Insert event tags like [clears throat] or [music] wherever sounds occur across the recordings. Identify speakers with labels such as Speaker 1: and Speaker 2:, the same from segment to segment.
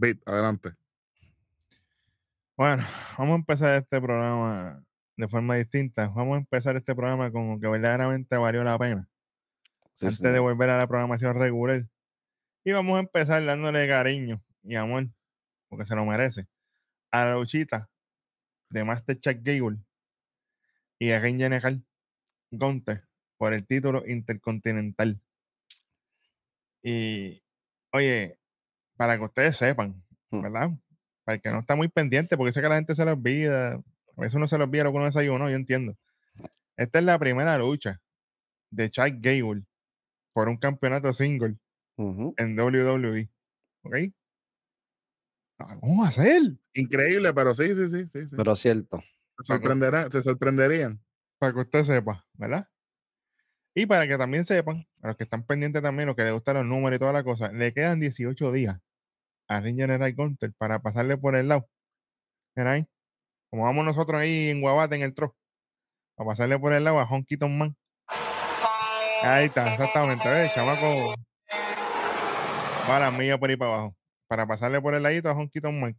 Speaker 1: Bit, adelante.
Speaker 2: Bueno, [sighs] vamos a empezar este programa de forma distinta. Vamos a empezar este programa con lo que verdaderamente valió la pena. antes de volver a la programación regular. Y vamos a empezar dándole cariño y amor, porque se lo merece, a la luchita de Master Chuck Gable y a Ken General Gunter por el título intercontinental. Y, oye, para que ustedes sepan,
Speaker 3: Mm.
Speaker 2: ¿verdad? Para el que no está muy pendiente, porque sé que la gente se lo olvida, a veces uno se lo olvida lo que uno desayunó, yo entiendo. Esta es la primera lucha de Chuck Gable por un campeonato single en WWE. ¿Ok? Ah, ¿Cómo va a ser?
Speaker 1: Increíble, pero sí, sí, sí, sí. sí.
Speaker 3: Pero cierto.
Speaker 1: se, sorprenderá- se sorprenderían.
Speaker 2: Para que usted sepa, ¿verdad? Y para que también sepan, a los que están pendientes también, los que les gustan los números y toda la cosa, le quedan 18 días a Ring General Gunter para pasarle por el lado. Mira ahí, como vamos nosotros ahí en Guabate en el tro, para pasarle por el lado a Honky Tonk Man. Ahí está, exactamente, ¿ves? Chamaco va a la milla por ahí para abajo, para pasarle por el ladito a Honky Tonk Man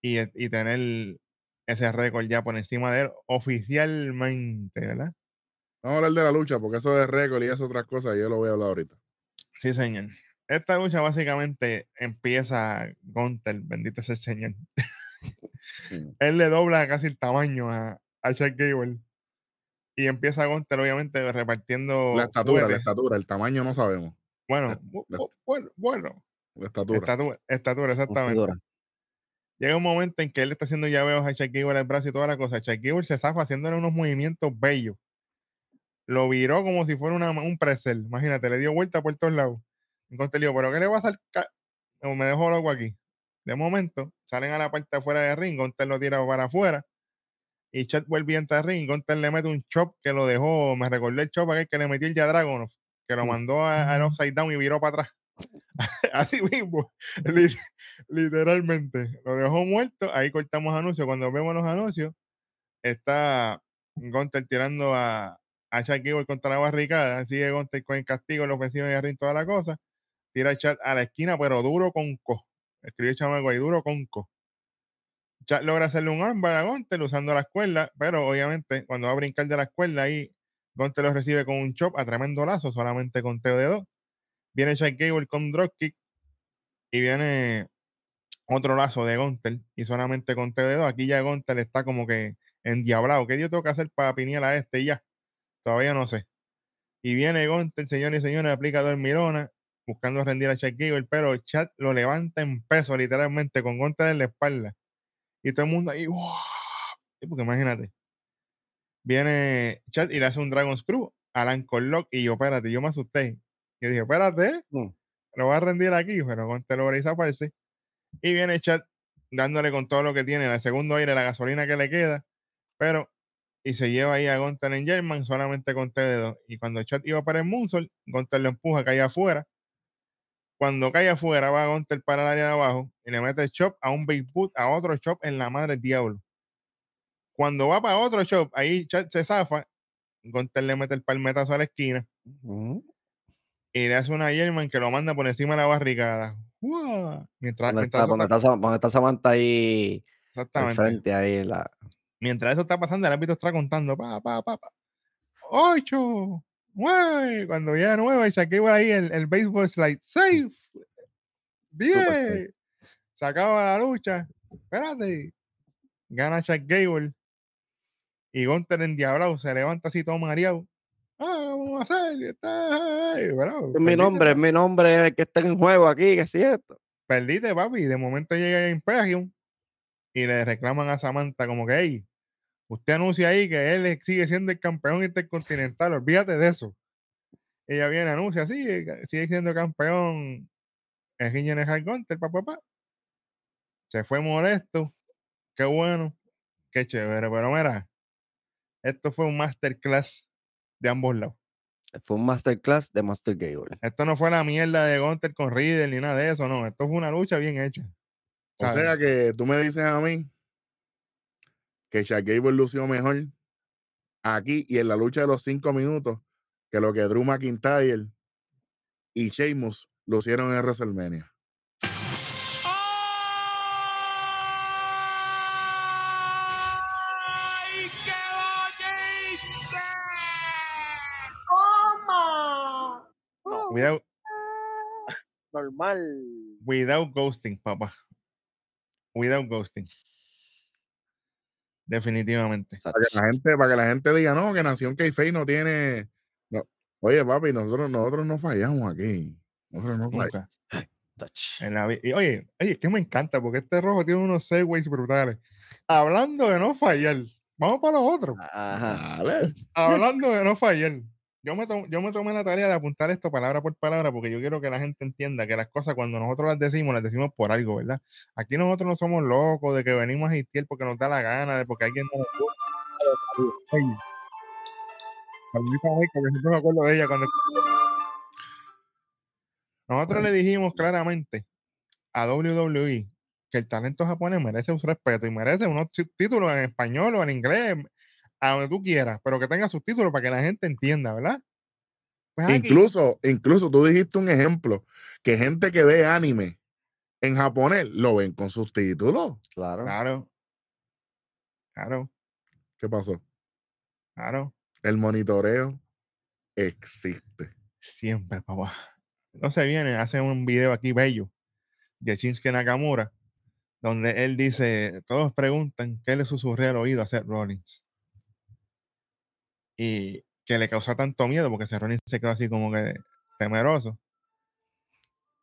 Speaker 2: y, y tener ese récord ya por encima de él oficialmente, ¿verdad?
Speaker 1: Vamos a hablar de la lucha, porque eso de récord y esas otras cosas, yo lo voy a hablar ahorita.
Speaker 2: Sí, señor. Esta lucha básicamente empieza Gunter, bendito sea el señor. [laughs] Él le dobla casi el tamaño a, a Chuck Gable. Y empieza Gunter, obviamente, repartiendo.
Speaker 1: La estatura, la estatura, el tamaño no sabemos.
Speaker 2: Bueno,
Speaker 1: la- la-
Speaker 2: bueno, bueno.
Speaker 1: La estatura.
Speaker 2: Estatura, estatura, exactamente.
Speaker 3: Dura.
Speaker 2: Llega un momento en que él está haciendo llaveos a Chuck Gable el brazo y toda la cosa. Chuck Gable se zafa haciéndole unos movimientos bellos. Lo viró como si fuera una- un presel. Imagínate, le dio vuelta por todos lados. Entonces digo, ¿pero qué le va a hacer? ca- No, Me dejó loco aquí. De momento, salen a la parte de afuera de ring. Gunter lo tira para afuera. Y Chat vuelve a entrar al ring. Gunter le mete un chop que lo dejó. Me recordó el chop aquel que le metió el ya Dragonov. Que lo
Speaker 3: Mm.
Speaker 2: mandó a- al upside down y viró para atrás. [laughs] Así mismo. Li- Literalmente. Lo dejó muerto. Ahí cortamos anuncios. Cuando vemos los anuncios, está Gunter tirando a, a Gable contra la barricada. Sigue Gunter con el castigo, la ofensiva y ring, toda la cosa. Tira a Chat a la esquina, pero duro con co. Escribió Chamaco ahí, duro con co. Chat logra hacerle un armbar a Gunter usando la escuela, pero obviamente cuando va a brincar de la escuela ahí, Gunter lo recibe con un chop a tremendo lazo, solamente con teo de dos. Viene Chuck Gable con dropkick y viene otro lazo de Gunter y solamente con teo de dos. Aquí ya Gunter está como que endiablado. ¿Qué yo tengo que hacer para pinear a este y ya? Todavía no sé. Y viene Gunter, señores y señores, aplica dormirona, buscando rendir a Chuck Gable, pero Chat lo levanta en peso, literalmente, con Gunter en la espalda. Y todo el mundo ahí, ¡wow! Porque imagínate. Viene Chat y le hace un Dragon Screw a Ankle Lock y yo, espérate, yo me asusté. Yo dije, espérate,
Speaker 3: Mm.
Speaker 2: lo va a rendir aquí, pero Gunter logra zafarse. Y viene Chat dándole con todo lo que tiene, el segundo aire, la gasolina que le queda, pero y se lleva ahí a Gunter en German solamente con TD2. Y cuando Chat iba para el Moonsault, Gunter lo empuja, cae afuera. Cuando cae afuera, va Gunter para el área de abajo y le mete el chop a un big boot, a otro chop en la madre del diablo. Cuando va para otro chop, ahí se zafa. Gunter le mete el palmetazo a la esquina
Speaker 3: Ujú.
Speaker 2: y le hace una German que lo manda por encima de la barricada. ¡Uah! Mientras,
Speaker 3: ¿Dónde
Speaker 2: mientras
Speaker 3: está, dónde
Speaker 2: está-
Speaker 3: Samantha ahí
Speaker 2: exactamente.
Speaker 3: frente? Ahí la...
Speaker 2: Mientras eso está pasando, el árbitro está contando, pa, pa, pa, pa. Ocho, nueve. Cuando llega nueve, Shaquille ahí el, el baseball slide. Safe. Diez.
Speaker 3: safe.
Speaker 2: Se acaba la lucha. Espérate. Gana Shaq Gable. Y Gunter endiablado se levanta así todo mareado. Ah, vamos a hacer. Está, ay, bueno,
Speaker 3: Es mi nombre, es mi nombre el que está en juego aquí, que es cierto.
Speaker 2: Perdiste, papi. Y de momento llega Imperium y le reclaman a Samantha como que, hey, usted anuncia ahí que él sigue siendo el campeón intercontinental, olvídate de eso. Ella viene, anuncia, sí, que sigue siendo campeón en Hard Gunter, papá, papá. Se fue molesto, qué bueno, qué chévere, pero mira, esto fue un masterclass de ambos lados.
Speaker 3: Fue un masterclass de Master Gable.
Speaker 2: Esto no fue la mierda de Gunter con Riddle ni nada de eso, no, esto fue una lucha bien hecha.
Speaker 1: O sea que tú me dices a mí que Shaq Gable lució mejor aquí y en la lucha de los cinco minutos que lo que Drew McIntyre y Sheamus lucieron en WrestleMania.
Speaker 2: Cuidado.
Speaker 3: Normal.
Speaker 2: Without ghosting, papá. Without ghosting. Definitivamente.
Speaker 1: Para que la gente, para que la gente diga, no, que Nación k no tiene. no. Oye, papi, nosotros, nosotros no fallamos aquí. Nosotros no fallamos.
Speaker 2: En la y oye, oye, es que me encanta porque este rojo tiene unos segways brutales. Hablando de no fallar, vamos para los otros.
Speaker 3: Ajá.
Speaker 2: Hablando de no fallar. Yo me, tom- yo me tomé la tarea de apuntar esto palabra por palabra porque yo quiero que la gente entienda que las cosas cuando nosotros las decimos, las decimos por algo, ¿verdad? Aquí nosotros no somos locos de que venimos a hatear porque nos da la gana, de porque alguien no nos me. Nosotros le dijimos claramente a WWE que el talento japonés merece un respeto y merece unos tí- títulos en español o en inglés, a donde tú quieras, pero que tenga subtítulos para que la gente entienda, ¿verdad? Pues
Speaker 1: Incluso, incluso tú dijiste un ejemplo que gente que ve anime en japonés lo ven con subtítulos.
Speaker 3: Claro.
Speaker 2: Claro. Claro,
Speaker 1: ¿Qué pasó?
Speaker 2: claro.
Speaker 1: El monitoreo existe.
Speaker 2: Siempre, papá. No se viene, hace un video aquí bello de Shinsuke Nakamura, donde él dice, todos preguntan qué le susurré al oído a Seth Rollins. Y que le causó tanto miedo porque Rollins se quedó así como que temeroso.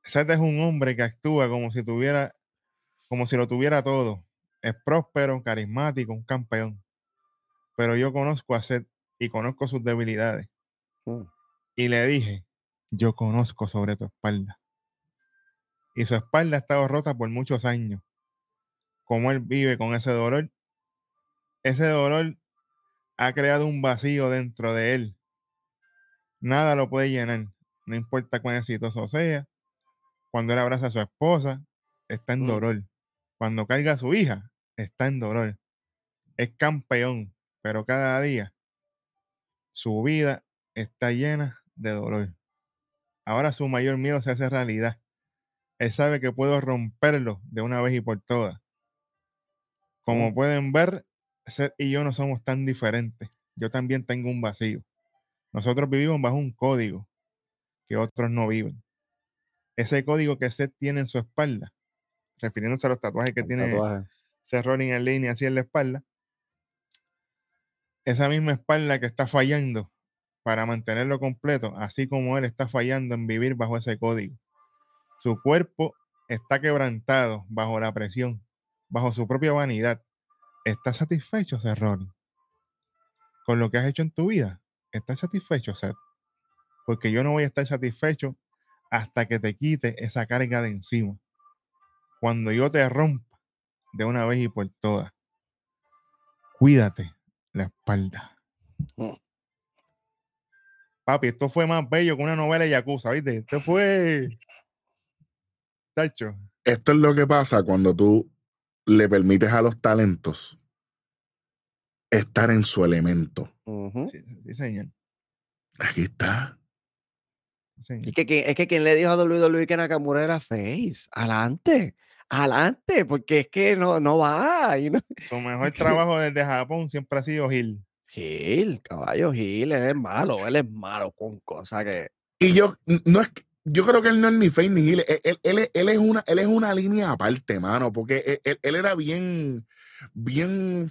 Speaker 2: Seth es un hombre que actúa como si tuviera, como si lo tuviera todo. Es próspero, carismático, un campeón. Pero yo conozco a Seth y conozco sus debilidades.
Speaker 3: Mm.
Speaker 2: Y le dije, yo conozco sobre tu espalda. Y su espalda ha estado rota por muchos años. Como él vive con ese dolor, ese dolor ha creado un vacío dentro de él. Nada lo puede llenar, no importa cuán exitoso sea. Cuando él abraza a su esposa, está en
Speaker 3: Mm.
Speaker 2: dolor. Cuando carga a su hija, está en dolor. Es campeón, pero cada día su vida está llena de dolor. Ahora su mayor miedo se hace realidad. Él sabe que puedo romperlo de una vez y por todas. Como
Speaker 3: Mm.
Speaker 2: pueden ver, Seth y yo no somos tan diferentes. Yo también tengo un vacío. Nosotros vivimos bajo un código que otros no viven. Ese código que Seth tiene en su espalda, refiriéndose a los tatuajes que
Speaker 3: El
Speaker 2: tiene
Speaker 3: tatuaje.
Speaker 2: Seth Rollins en línea así en la espalda, esa misma espalda que está fallando para mantenerlo completo, así como él está fallando en vivir bajo ese código. Su cuerpo está quebrantado bajo la presión, bajo su propia vanidad. ¿Estás satisfecho, Seth Rollins? Con lo que has hecho en tu vida. ¿Estás satisfecho, Seth? Porque yo no voy a estar satisfecho hasta que te quite esa carga de encima. Cuando yo te rompa de una vez y por todas. Cuídate la espalda.
Speaker 3: Mm.
Speaker 2: Papi, esto fue más bello que una novela de Yakuza, ¿viste? Esto fue. Tacho.
Speaker 1: Esto es lo que pasa cuando tú le permites a los talentos estar en su elemento.
Speaker 2: Sí, sí, señor.
Speaker 1: Aquí está.
Speaker 2: sí.
Speaker 3: Y que, es que quien le dijo a WWE que Nakamura era face. Adelante. Adelante. Porque es que no, no va. y no-
Speaker 2: Su mejor trabajo desde Japón siempre ha sido Gil.
Speaker 3: Gil, caballo Gil, él es malo, él es malo con cosas que.
Speaker 1: Y yo, no es que- yo creo que él no es ni Face ni. Él, él- él es- él es una, él es una línea aparte, mano, porque él, era bien, bien,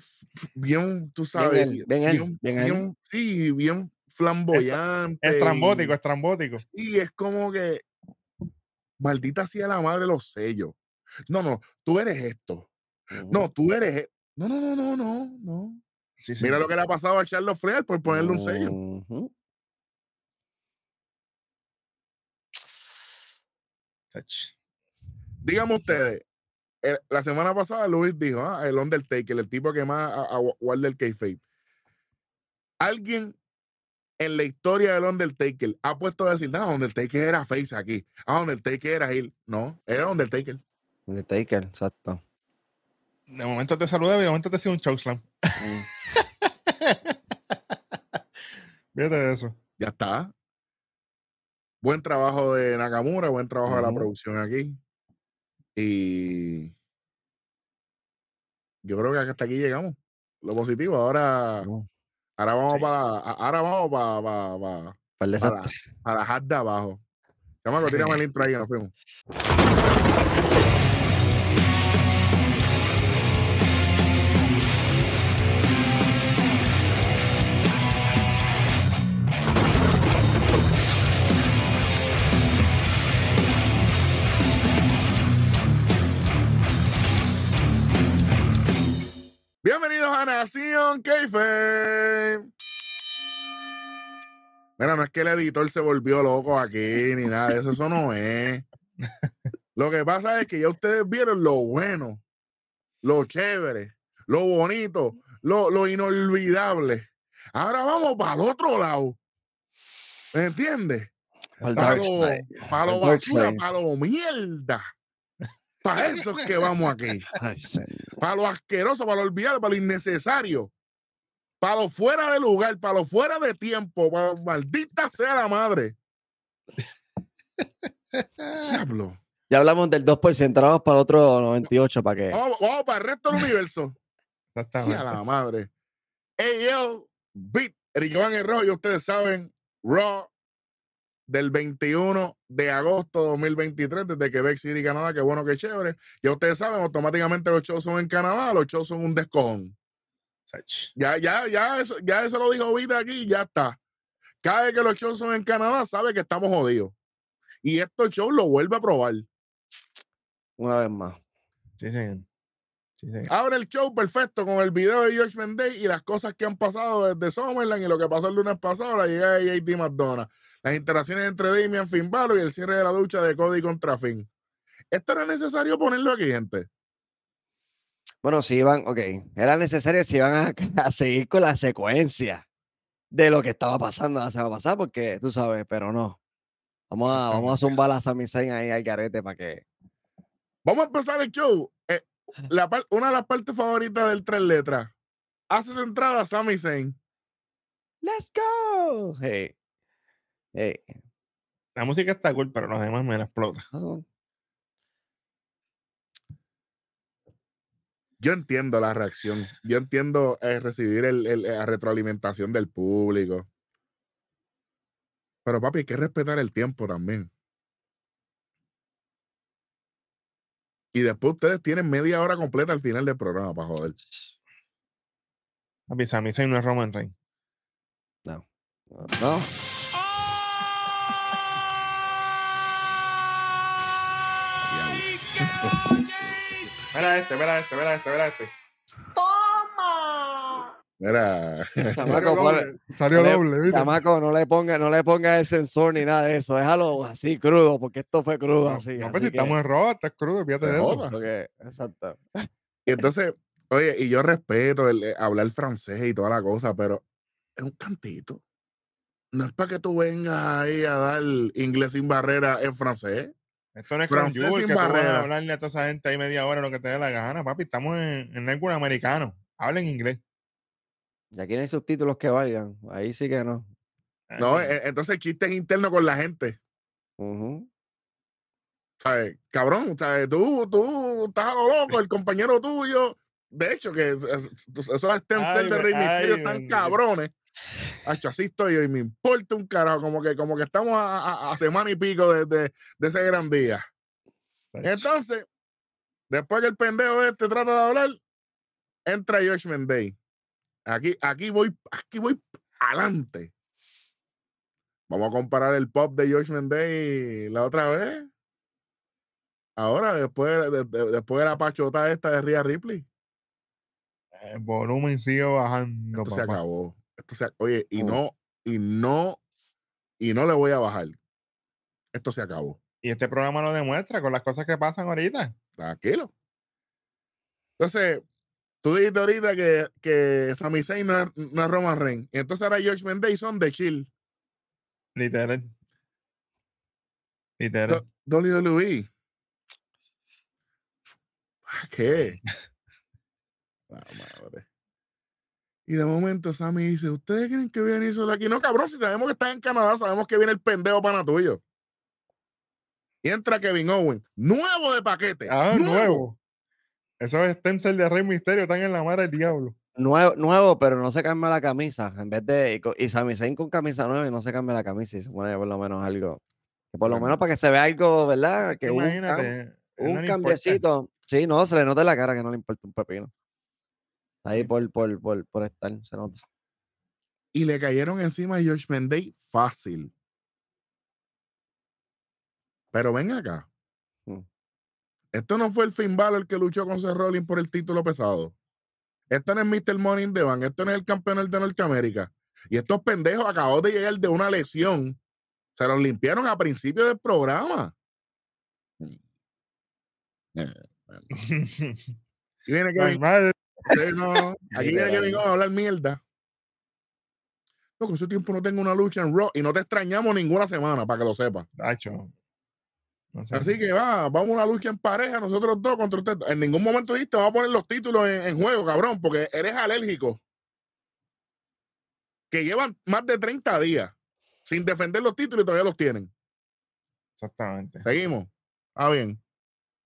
Speaker 1: bien, tú sabes,
Speaker 3: bien bien él.
Speaker 1: sí, bien flamboyante.
Speaker 2: Estrambótico,
Speaker 1: y-
Speaker 2: estrambótico.
Speaker 1: Sí, es como que maldita sea la madre de los sellos. No, no, tú eres esto. No, tú eres. e- No, no, no, no, no, no.
Speaker 2: Sí,
Speaker 1: Mira lo que le ha pasado a Charles Flair por ponerle un sello. Díganme ustedes, eh, la semana pasada Luis dijo, ah, el Undertaker, el tipo que más a- a- guarda el kayfabe. Alguien en la historia del Undertaker ha puesto a decir, no, Undertaker era face aquí. Ah, Undertaker era Hill. No, era Undertaker.
Speaker 3: The Taker, exacto.
Speaker 2: De momento te saludaba y de momento te hacía un chokeslam.
Speaker 3: Mm. [laughs]
Speaker 2: Fíjate de eso.
Speaker 1: Ya está. Buen trabajo de Nakamura, buen trabajo de la producción aquí. Y yo creo que hasta aquí llegamos. Lo positivo. Ahora,
Speaker 3: No,
Speaker 1: ahora vamos
Speaker 2: Sí.
Speaker 1: para, ahora vamos para, para, la hard de abajo. Chamaco, tírame el intro ahí, nos fuimos. Nación Keife. Mira, no es que el editor se volvió loco aquí ni nada de eso, eso no es. Lo que pasa es que ya ustedes vieron lo bueno, lo chévere, lo bonito, lo, lo inolvidable. Ahora vamos para el otro lado. ¿Me entiendes? Para lo, para lo basura, para lo mierda. Para eso es que vamos aquí.
Speaker 3: Ay.
Speaker 1: Para lo asqueroso, para lo olvidado, para lo innecesario. Para lo fuera de lugar, para lo fuera de tiempo, para maldita sea la madre. Diablo.
Speaker 3: Ya hablamos del 2%, ahora vamos para el otro 98 para que.
Speaker 1: Vamos, vamos para el resto del universo. Y a
Speaker 2: Exactamente.
Speaker 1: la madre. AL Beat, Eric Iván y ustedes saben, Raw del 21 de agosto de 2023, desde Quebec City, Canadá, qué bueno, qué chévere. Ya ustedes saben, automáticamente los shows son en Canadá, los shows son un descojón. Ya, ya, ya, eso, ya eso lo dijo Vita aquí, ya está. Cada vez que los shows son en Canadá, sabe que estamos jodidos. Y estos shows lo vuelve a probar.
Speaker 3: Una vez más.
Speaker 2: Sí, señor. Sí.
Speaker 1: Abre el show perfecto con el video de George Day y las cosas que han pasado desde Summerland y lo que pasó el lunes pasado, la llegada de JD McDonough, las interacciones entre Damian Finn Balor y el cierre de la lucha de Cody contra Finn. Esto era necesario ponerlo aquí, gente.
Speaker 3: Bueno, si iban, ok, era necesario si iban a, [laughs] a seguir con la secuencia de lo que estaba pasando la semana pasada, porque tú sabes, pero no. Vamos a, vamos a zumbar a Sami ahí al garete para que.
Speaker 1: Vamos a empezar el show. Eh, la par- una de las partes favoritas del tres letras. Hace su entrada Sami Zayn.
Speaker 3: ¡Let's go! Hey. Hey.
Speaker 2: La música está cool, pero los demás me la explota.
Speaker 1: Yo entiendo la reacción. Yo entiendo eh, recibir el, el- la retroalimentación del público. Pero papi, hay que respetar el tiempo también. Y después ustedes tienen media hora completa al final del programa para joder.
Speaker 2: Sami Zayn no es Roman Reigns.
Speaker 3: No. No.
Speaker 2: Mira [laughs] este, mira este, mira este, mira este.
Speaker 1: Mira, [laughs] [laughs]
Speaker 3: Chamaco,
Speaker 2: Salió doble, ¿viste?
Speaker 3: chamaco, no le ponga, no le ponga el sensor ni nada de eso. Déjalo así crudo, porque esto fue crudo
Speaker 2: No,
Speaker 3: así.
Speaker 2: no,
Speaker 3: así
Speaker 2: pues si
Speaker 3: que-
Speaker 2: estamos en rojo, está crudo, fíjate de eso.
Speaker 1: joda.
Speaker 3: porque- exacto.
Speaker 1: y [laughs] entonces, oye, y yo respeto el, eh, hablar francés y toda la cosa, pero es un cantito. No es para que tú vengas ahí a dar inglés sin barrera en francés.
Speaker 2: Esto no es
Speaker 1: Francés
Speaker 2: Francés
Speaker 1: sin
Speaker 2: que tú vas
Speaker 1: barrera.
Speaker 2: a hablarle a toda esa gente ahí media hora lo que te dé la gana, papi. Estamos en, en algún americano. Hablen inglés.
Speaker 3: Y aquí no hay subtítulos que valgan. Ahí sí que no.
Speaker 1: No,
Speaker 2: Ay,
Speaker 1: eh, entonces chistes internos con la gente. ¿sabes? Cabrón, ¿sabes? Tú, tú estás a lo loco, el compañero tuyo. De hecho, que es- es- esos [laughs] stem
Speaker 2: Ay,
Speaker 1: de Rey Misterio están cabrones. Hacho, así estoy yo y me importa un carajo, como que, como que estamos a, a- a semana y pico de, de- de ese gran día. Entonces, después que el pendejo este trata de hablar, entra Judgment Day. Aquí, aquí voy, aquí voy adelante. Vamos a comparar el pop de Judgment Day la otra vez. Ahora, después de, de- después de la pachota esta de Rhea Ripley,
Speaker 2: El volumen sigue bajando,
Speaker 1: esto se acabó. Esto se, oye, y
Speaker 3: Mm.
Speaker 1: no, y no, y no le voy a bajar. Esto se acabó.
Speaker 2: Y este programa lo demuestra con las cosas que pasan ahorita.
Speaker 1: Tranquilo. Entonces, tú dijiste ahorita que, que Sami Zayn no es, no es Roman Reigns. Y entonces ahora George Day son de chill.
Speaker 2: Literal. Literal.
Speaker 1: Do- WWE. ¿Para qué? [laughs] Ah, madre. Y de momento Sammy dice, ¿ustedes creen que viene solo aquí? No, cabrón, si sabemos que estás en Canadá, sabemos que viene el pendejo pana tuyo. Y entra Kevin Owen, nuevo de paquete.
Speaker 2: Ah, nuevo. Esos stem cells de Rey Misterio están en la madre del diablo.
Speaker 3: Nuevo, nuevo, pero no se cambia la camisa. En vez de. Y, y Sami Zayn con camisa nueva y no se cambia la camisa y se pone por lo menos algo. Que por lo
Speaker 1: Bueno.
Speaker 3: menos para que se vea algo, ¿verdad? Que un,
Speaker 2: Imagínate. no
Speaker 3: un
Speaker 2: importa.
Speaker 3: cambiecito. Sí, no, se le nota en la cara que no le importa un pepino. Ahí
Speaker 2: Sí.
Speaker 3: por, por, por, por estar, se nota.
Speaker 1: Y le cayeron encima a George Mendey fácil. Pero ven acá. Esto no fue el Finn Balor que luchó con Seth Rollins por el título pesado. Esto no es Mr. Money in the Bank. Esto no es el campeón de Norteamérica. Y estos pendejos acabaron de llegar de una lesión. Se los limpiaron a principio del programa. Eh, [laughs] Y viene Kevin
Speaker 2: Normal.
Speaker 1: Sí, no. Aquí viene. Kevin Owens a hablar mierda. No, con ese tiempo no tengo una lucha en Raw y no te extrañamos ninguna semana, para que lo sepas.
Speaker 2: No sé.
Speaker 1: Así que va, vamos a una lucha en pareja, nosotros dos contra usted. En ningún momento dijiste, vamos a poner los títulos en, en juego, cabrón, porque eres alérgico. Que llevan más de 30 días sin defender los títulos y todavía los tienen.
Speaker 2: Exactamente.
Speaker 1: Seguimos. Ah, bien.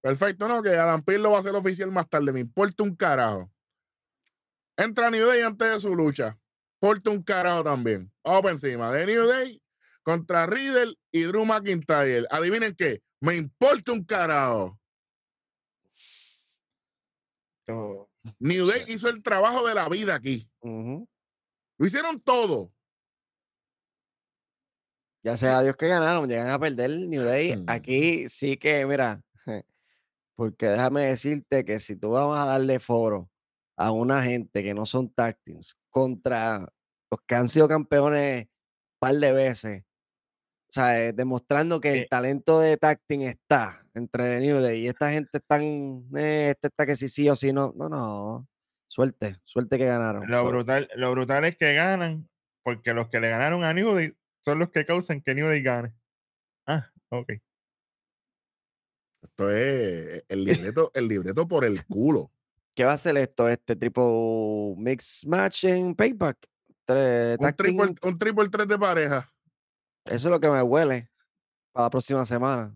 Speaker 1: Perfecto, ¿no? Que Adam Pearce lo va a hacer oficial más tarde. Me importa un carajo. Entra New Day antes de su lucha. Importa un carajo también. Vamos por encima. De New Day contra Riddle y Drew McIntyre. Adivinen qué. Me importa un carajo.
Speaker 2: Esto-
Speaker 1: New Day hizo el trabajo de la vida aquí. Lo hicieron todo.
Speaker 3: Ya sea Dios que ganaron, llegan a perder New Day.
Speaker 1: Hmm.
Speaker 3: Aquí sí que, mira, [laughs] porque déjame decirte que si tú vas a darle foro a una gente que no son tag teams contra los que han sido campeones un par de veces, sea, eh, demostrando que el
Speaker 2: Eh.
Speaker 3: talento de team está entre The New Day y esta gente están, eh, este está que sí sí o sí no, no, no, suerte, suerte que ganaron.
Speaker 2: Lo
Speaker 3: so-
Speaker 2: brutal, lo brutal es que ganan porque los que le ganaron a New Day son los que causan que New Day gane. Ah, ok.
Speaker 1: Esto es el libreto, el libreto por el culo.
Speaker 3: ¿Qué va a ser esto? Este tipo mix match en payback. Tres,
Speaker 1: Un triple, un triple tres de pareja.
Speaker 3: Eso es lo que me huele para la próxima semana.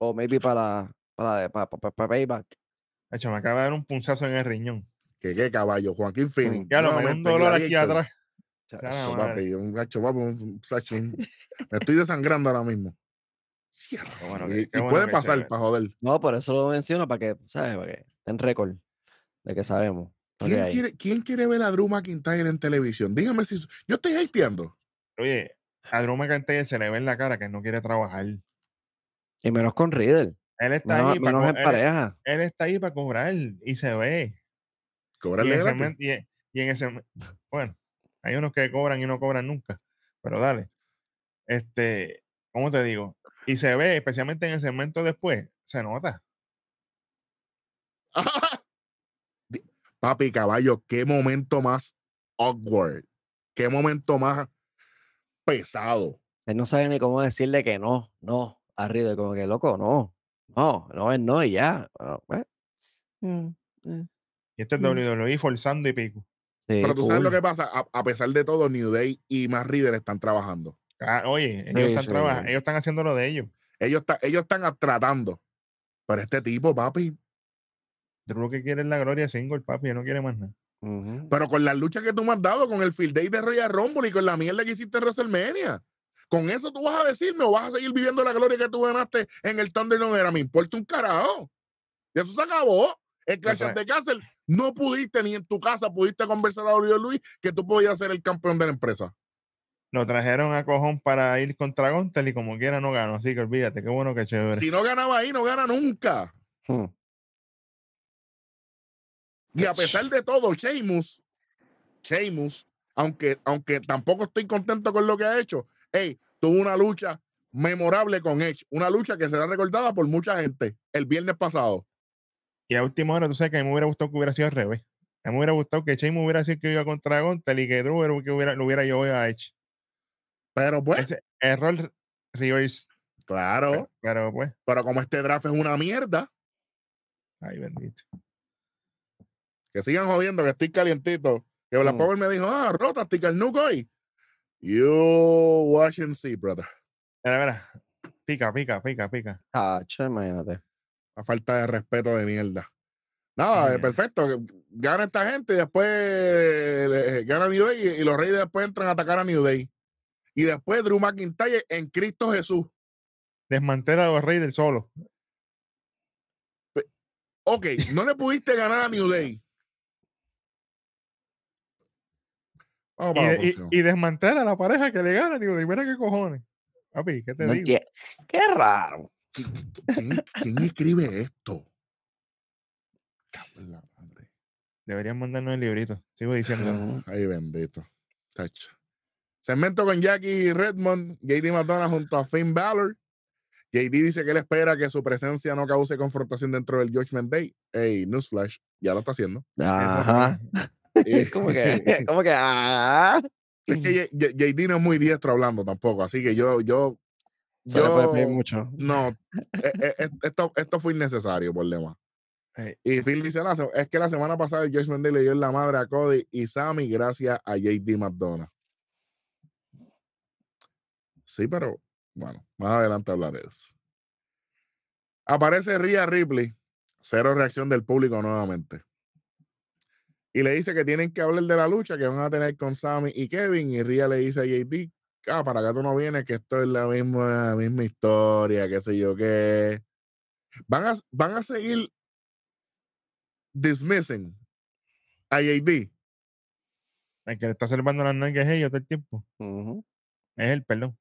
Speaker 3: O maybe para, para, para, para, para payback.
Speaker 2: De hecho, me acaba de dar un punzazo en el riñón.
Speaker 1: Que qué caballo, Joaquín Phoenix.
Speaker 2: Ya lo me un dolor aquí atrás.
Speaker 1: Chacho, papi, un gacho, papi, un- un- me [laughs] estoy desangrando ahora mismo.
Speaker 2: Qué bueno
Speaker 1: y y
Speaker 2: qué bueno
Speaker 1: puede pasar para joder.
Speaker 3: No, por eso lo menciono para que, ¿sabes? Para que estén récord de que sabemos.
Speaker 1: ¿Quién quiere, ¿Quién quiere ver a Drew McIntyre en televisión? Dígame si. Yo estoy hateando.
Speaker 2: Oye, a Drew McIntyre se le ve en la cara que no quiere trabajar.
Speaker 3: Y menos con Riddle.
Speaker 2: Él está
Speaker 3: Menos,
Speaker 2: ahí para
Speaker 3: menos en
Speaker 2: él,
Speaker 3: pareja.
Speaker 2: él está ahí para cobrar y se ve. Y
Speaker 1: Cobrarle
Speaker 2: ese men- y en- y en ese bueno, hay unos que cobran y no cobran nunca, pero dale. Este, ¿cómo te digo? Y se ve, especialmente en el segmento después, se nota. [laughs]
Speaker 1: Papi, caballo, qué momento más awkward. Qué momento más pesado.
Speaker 3: Él no sabe ni cómo decirle que no, no, a Riddle. Como que, loco, no, no, no es no y ya. Bueno, pues, mm, eh,
Speaker 2: Y esto es
Speaker 3: Mm.
Speaker 2: WWE forzando y pico.
Speaker 3: sí,
Speaker 1: Pero tú sabes lo que pasa. A, a pesar de todo, New Day y más Riddle están trabajando.
Speaker 2: Ah, oye, ellos
Speaker 3: Sí,
Speaker 2: están
Speaker 3: sí.
Speaker 2: trabajando, ellos están haciendo lo de ellos.
Speaker 1: Ellos, ta- ellos están tratando. Pero este tipo, papi,
Speaker 2: Drew lo que quiere es la gloria single, papi, no quiere más nada.
Speaker 1: Pero con las luchas que tú me has dado, con el Field Day de Royal Rumble y con la mierda que hiciste en WrestleMania. Con eso tú vas a decirme o vas a seguir viviendo la gloria que tú ganaste en el Thunder no era. Me importa un carajo. Y eso se acabó. El Clash the Castle no pudiste ni en tu casa pudiste conversar a Oliver Luis que tú podías ser el campeón de la empresa.
Speaker 2: Lo trajeron a cojón para ir contra Gontel y como quiera no ganó. Así que olvídate, qué bueno que chévere.
Speaker 1: Si no ganaba ahí, no gana nunca.
Speaker 3: Hmm.
Speaker 1: Y a pesar de todo, Sheamus, Sheamus, aunque, aunque tampoco estoy contento con lo que ha hecho, hey, tuvo una lucha memorable con Edge, una lucha que será recordada por mucha gente el viernes pasado.
Speaker 2: Y a última hora, tú sabes que a mí me hubiera gustado que hubiera sido al revés. A mí me hubiera gustado que me hubiera sido que iba contra Gontel y que Drew era que hubiera, lo hubiera llevado a Edge.
Speaker 1: Pero pues,
Speaker 2: Ese error reverse.
Speaker 1: claro,
Speaker 2: Pero, pero, pues,
Speaker 1: pero como este draft es una mierda,
Speaker 2: ay bendito.
Speaker 1: Que sigan jodiendo que estoy calientito. Que Black
Speaker 3: Mm.
Speaker 1: Power me dijo, ah, rota, tica el nuco hoy. You watch and see, brother.
Speaker 2: Mira, mira. Pica, pica, pica, pica.
Speaker 3: Ah, che, imagínate.
Speaker 1: La falta de respeto de mierda. Nada, eh, perfecto. Gana esta gente y después eh, gana New Day y, los Reyes después entran a atacar a New Day. Y después Drew McIntyre en Cristo Jesús.
Speaker 2: Desmantela a los Raiders solo.
Speaker 1: Ok, no le pudiste ganar a New Day. Vamos
Speaker 2: Y, desmantela a la pareja que le gana. Digo, mira qué cojones. Papi, ¿qué te
Speaker 3: No
Speaker 2: digo?
Speaker 3: Qué raro.
Speaker 1: ¿Quién, quién escribe esto? La madre.
Speaker 2: Deberían mandarnos el librito. Sigo diciendo.
Speaker 1: Ay, bendito. Tacho. Segmento con Jackie Redmond, JD McDonough junto a Finn Balor. JD dice que él espera que su presencia no cause confrontación dentro del Judgment Day. Hey, Newsflash, ya lo está haciendo.
Speaker 3: Ajá. [laughs] ¿Cómo que? [laughs] ¿Cómo que? Ah.
Speaker 1: es que JD no es muy diestro hablando tampoco, así que yo, yo,
Speaker 3: Se le puede pedir
Speaker 1: yo,
Speaker 3: mucho.
Speaker 1: no, [laughs] eh, eh, esto, esto fue innecesario por demás. Y Phil dice, "No, es que la semana pasada Judgment Day le dio la madre a Cody y Sammy gracias a JD McDonough. Sí, pero bueno, más adelante hablaré de eso. Aparece Rhea Ripley, cero reacción del público nuevamente. Y le dice que tienen que hablar de la lucha que van a tener con Sammy y Kevin. Y Rhea le dice a JD, ah, para acá tú no vienes, que esto es la misma, misma historia, qué sé yo qué. Van a, van a seguir dismissing a JD.
Speaker 2: El que le está salvando las nalgas es ellos todo el tiempo. Es él, perdón.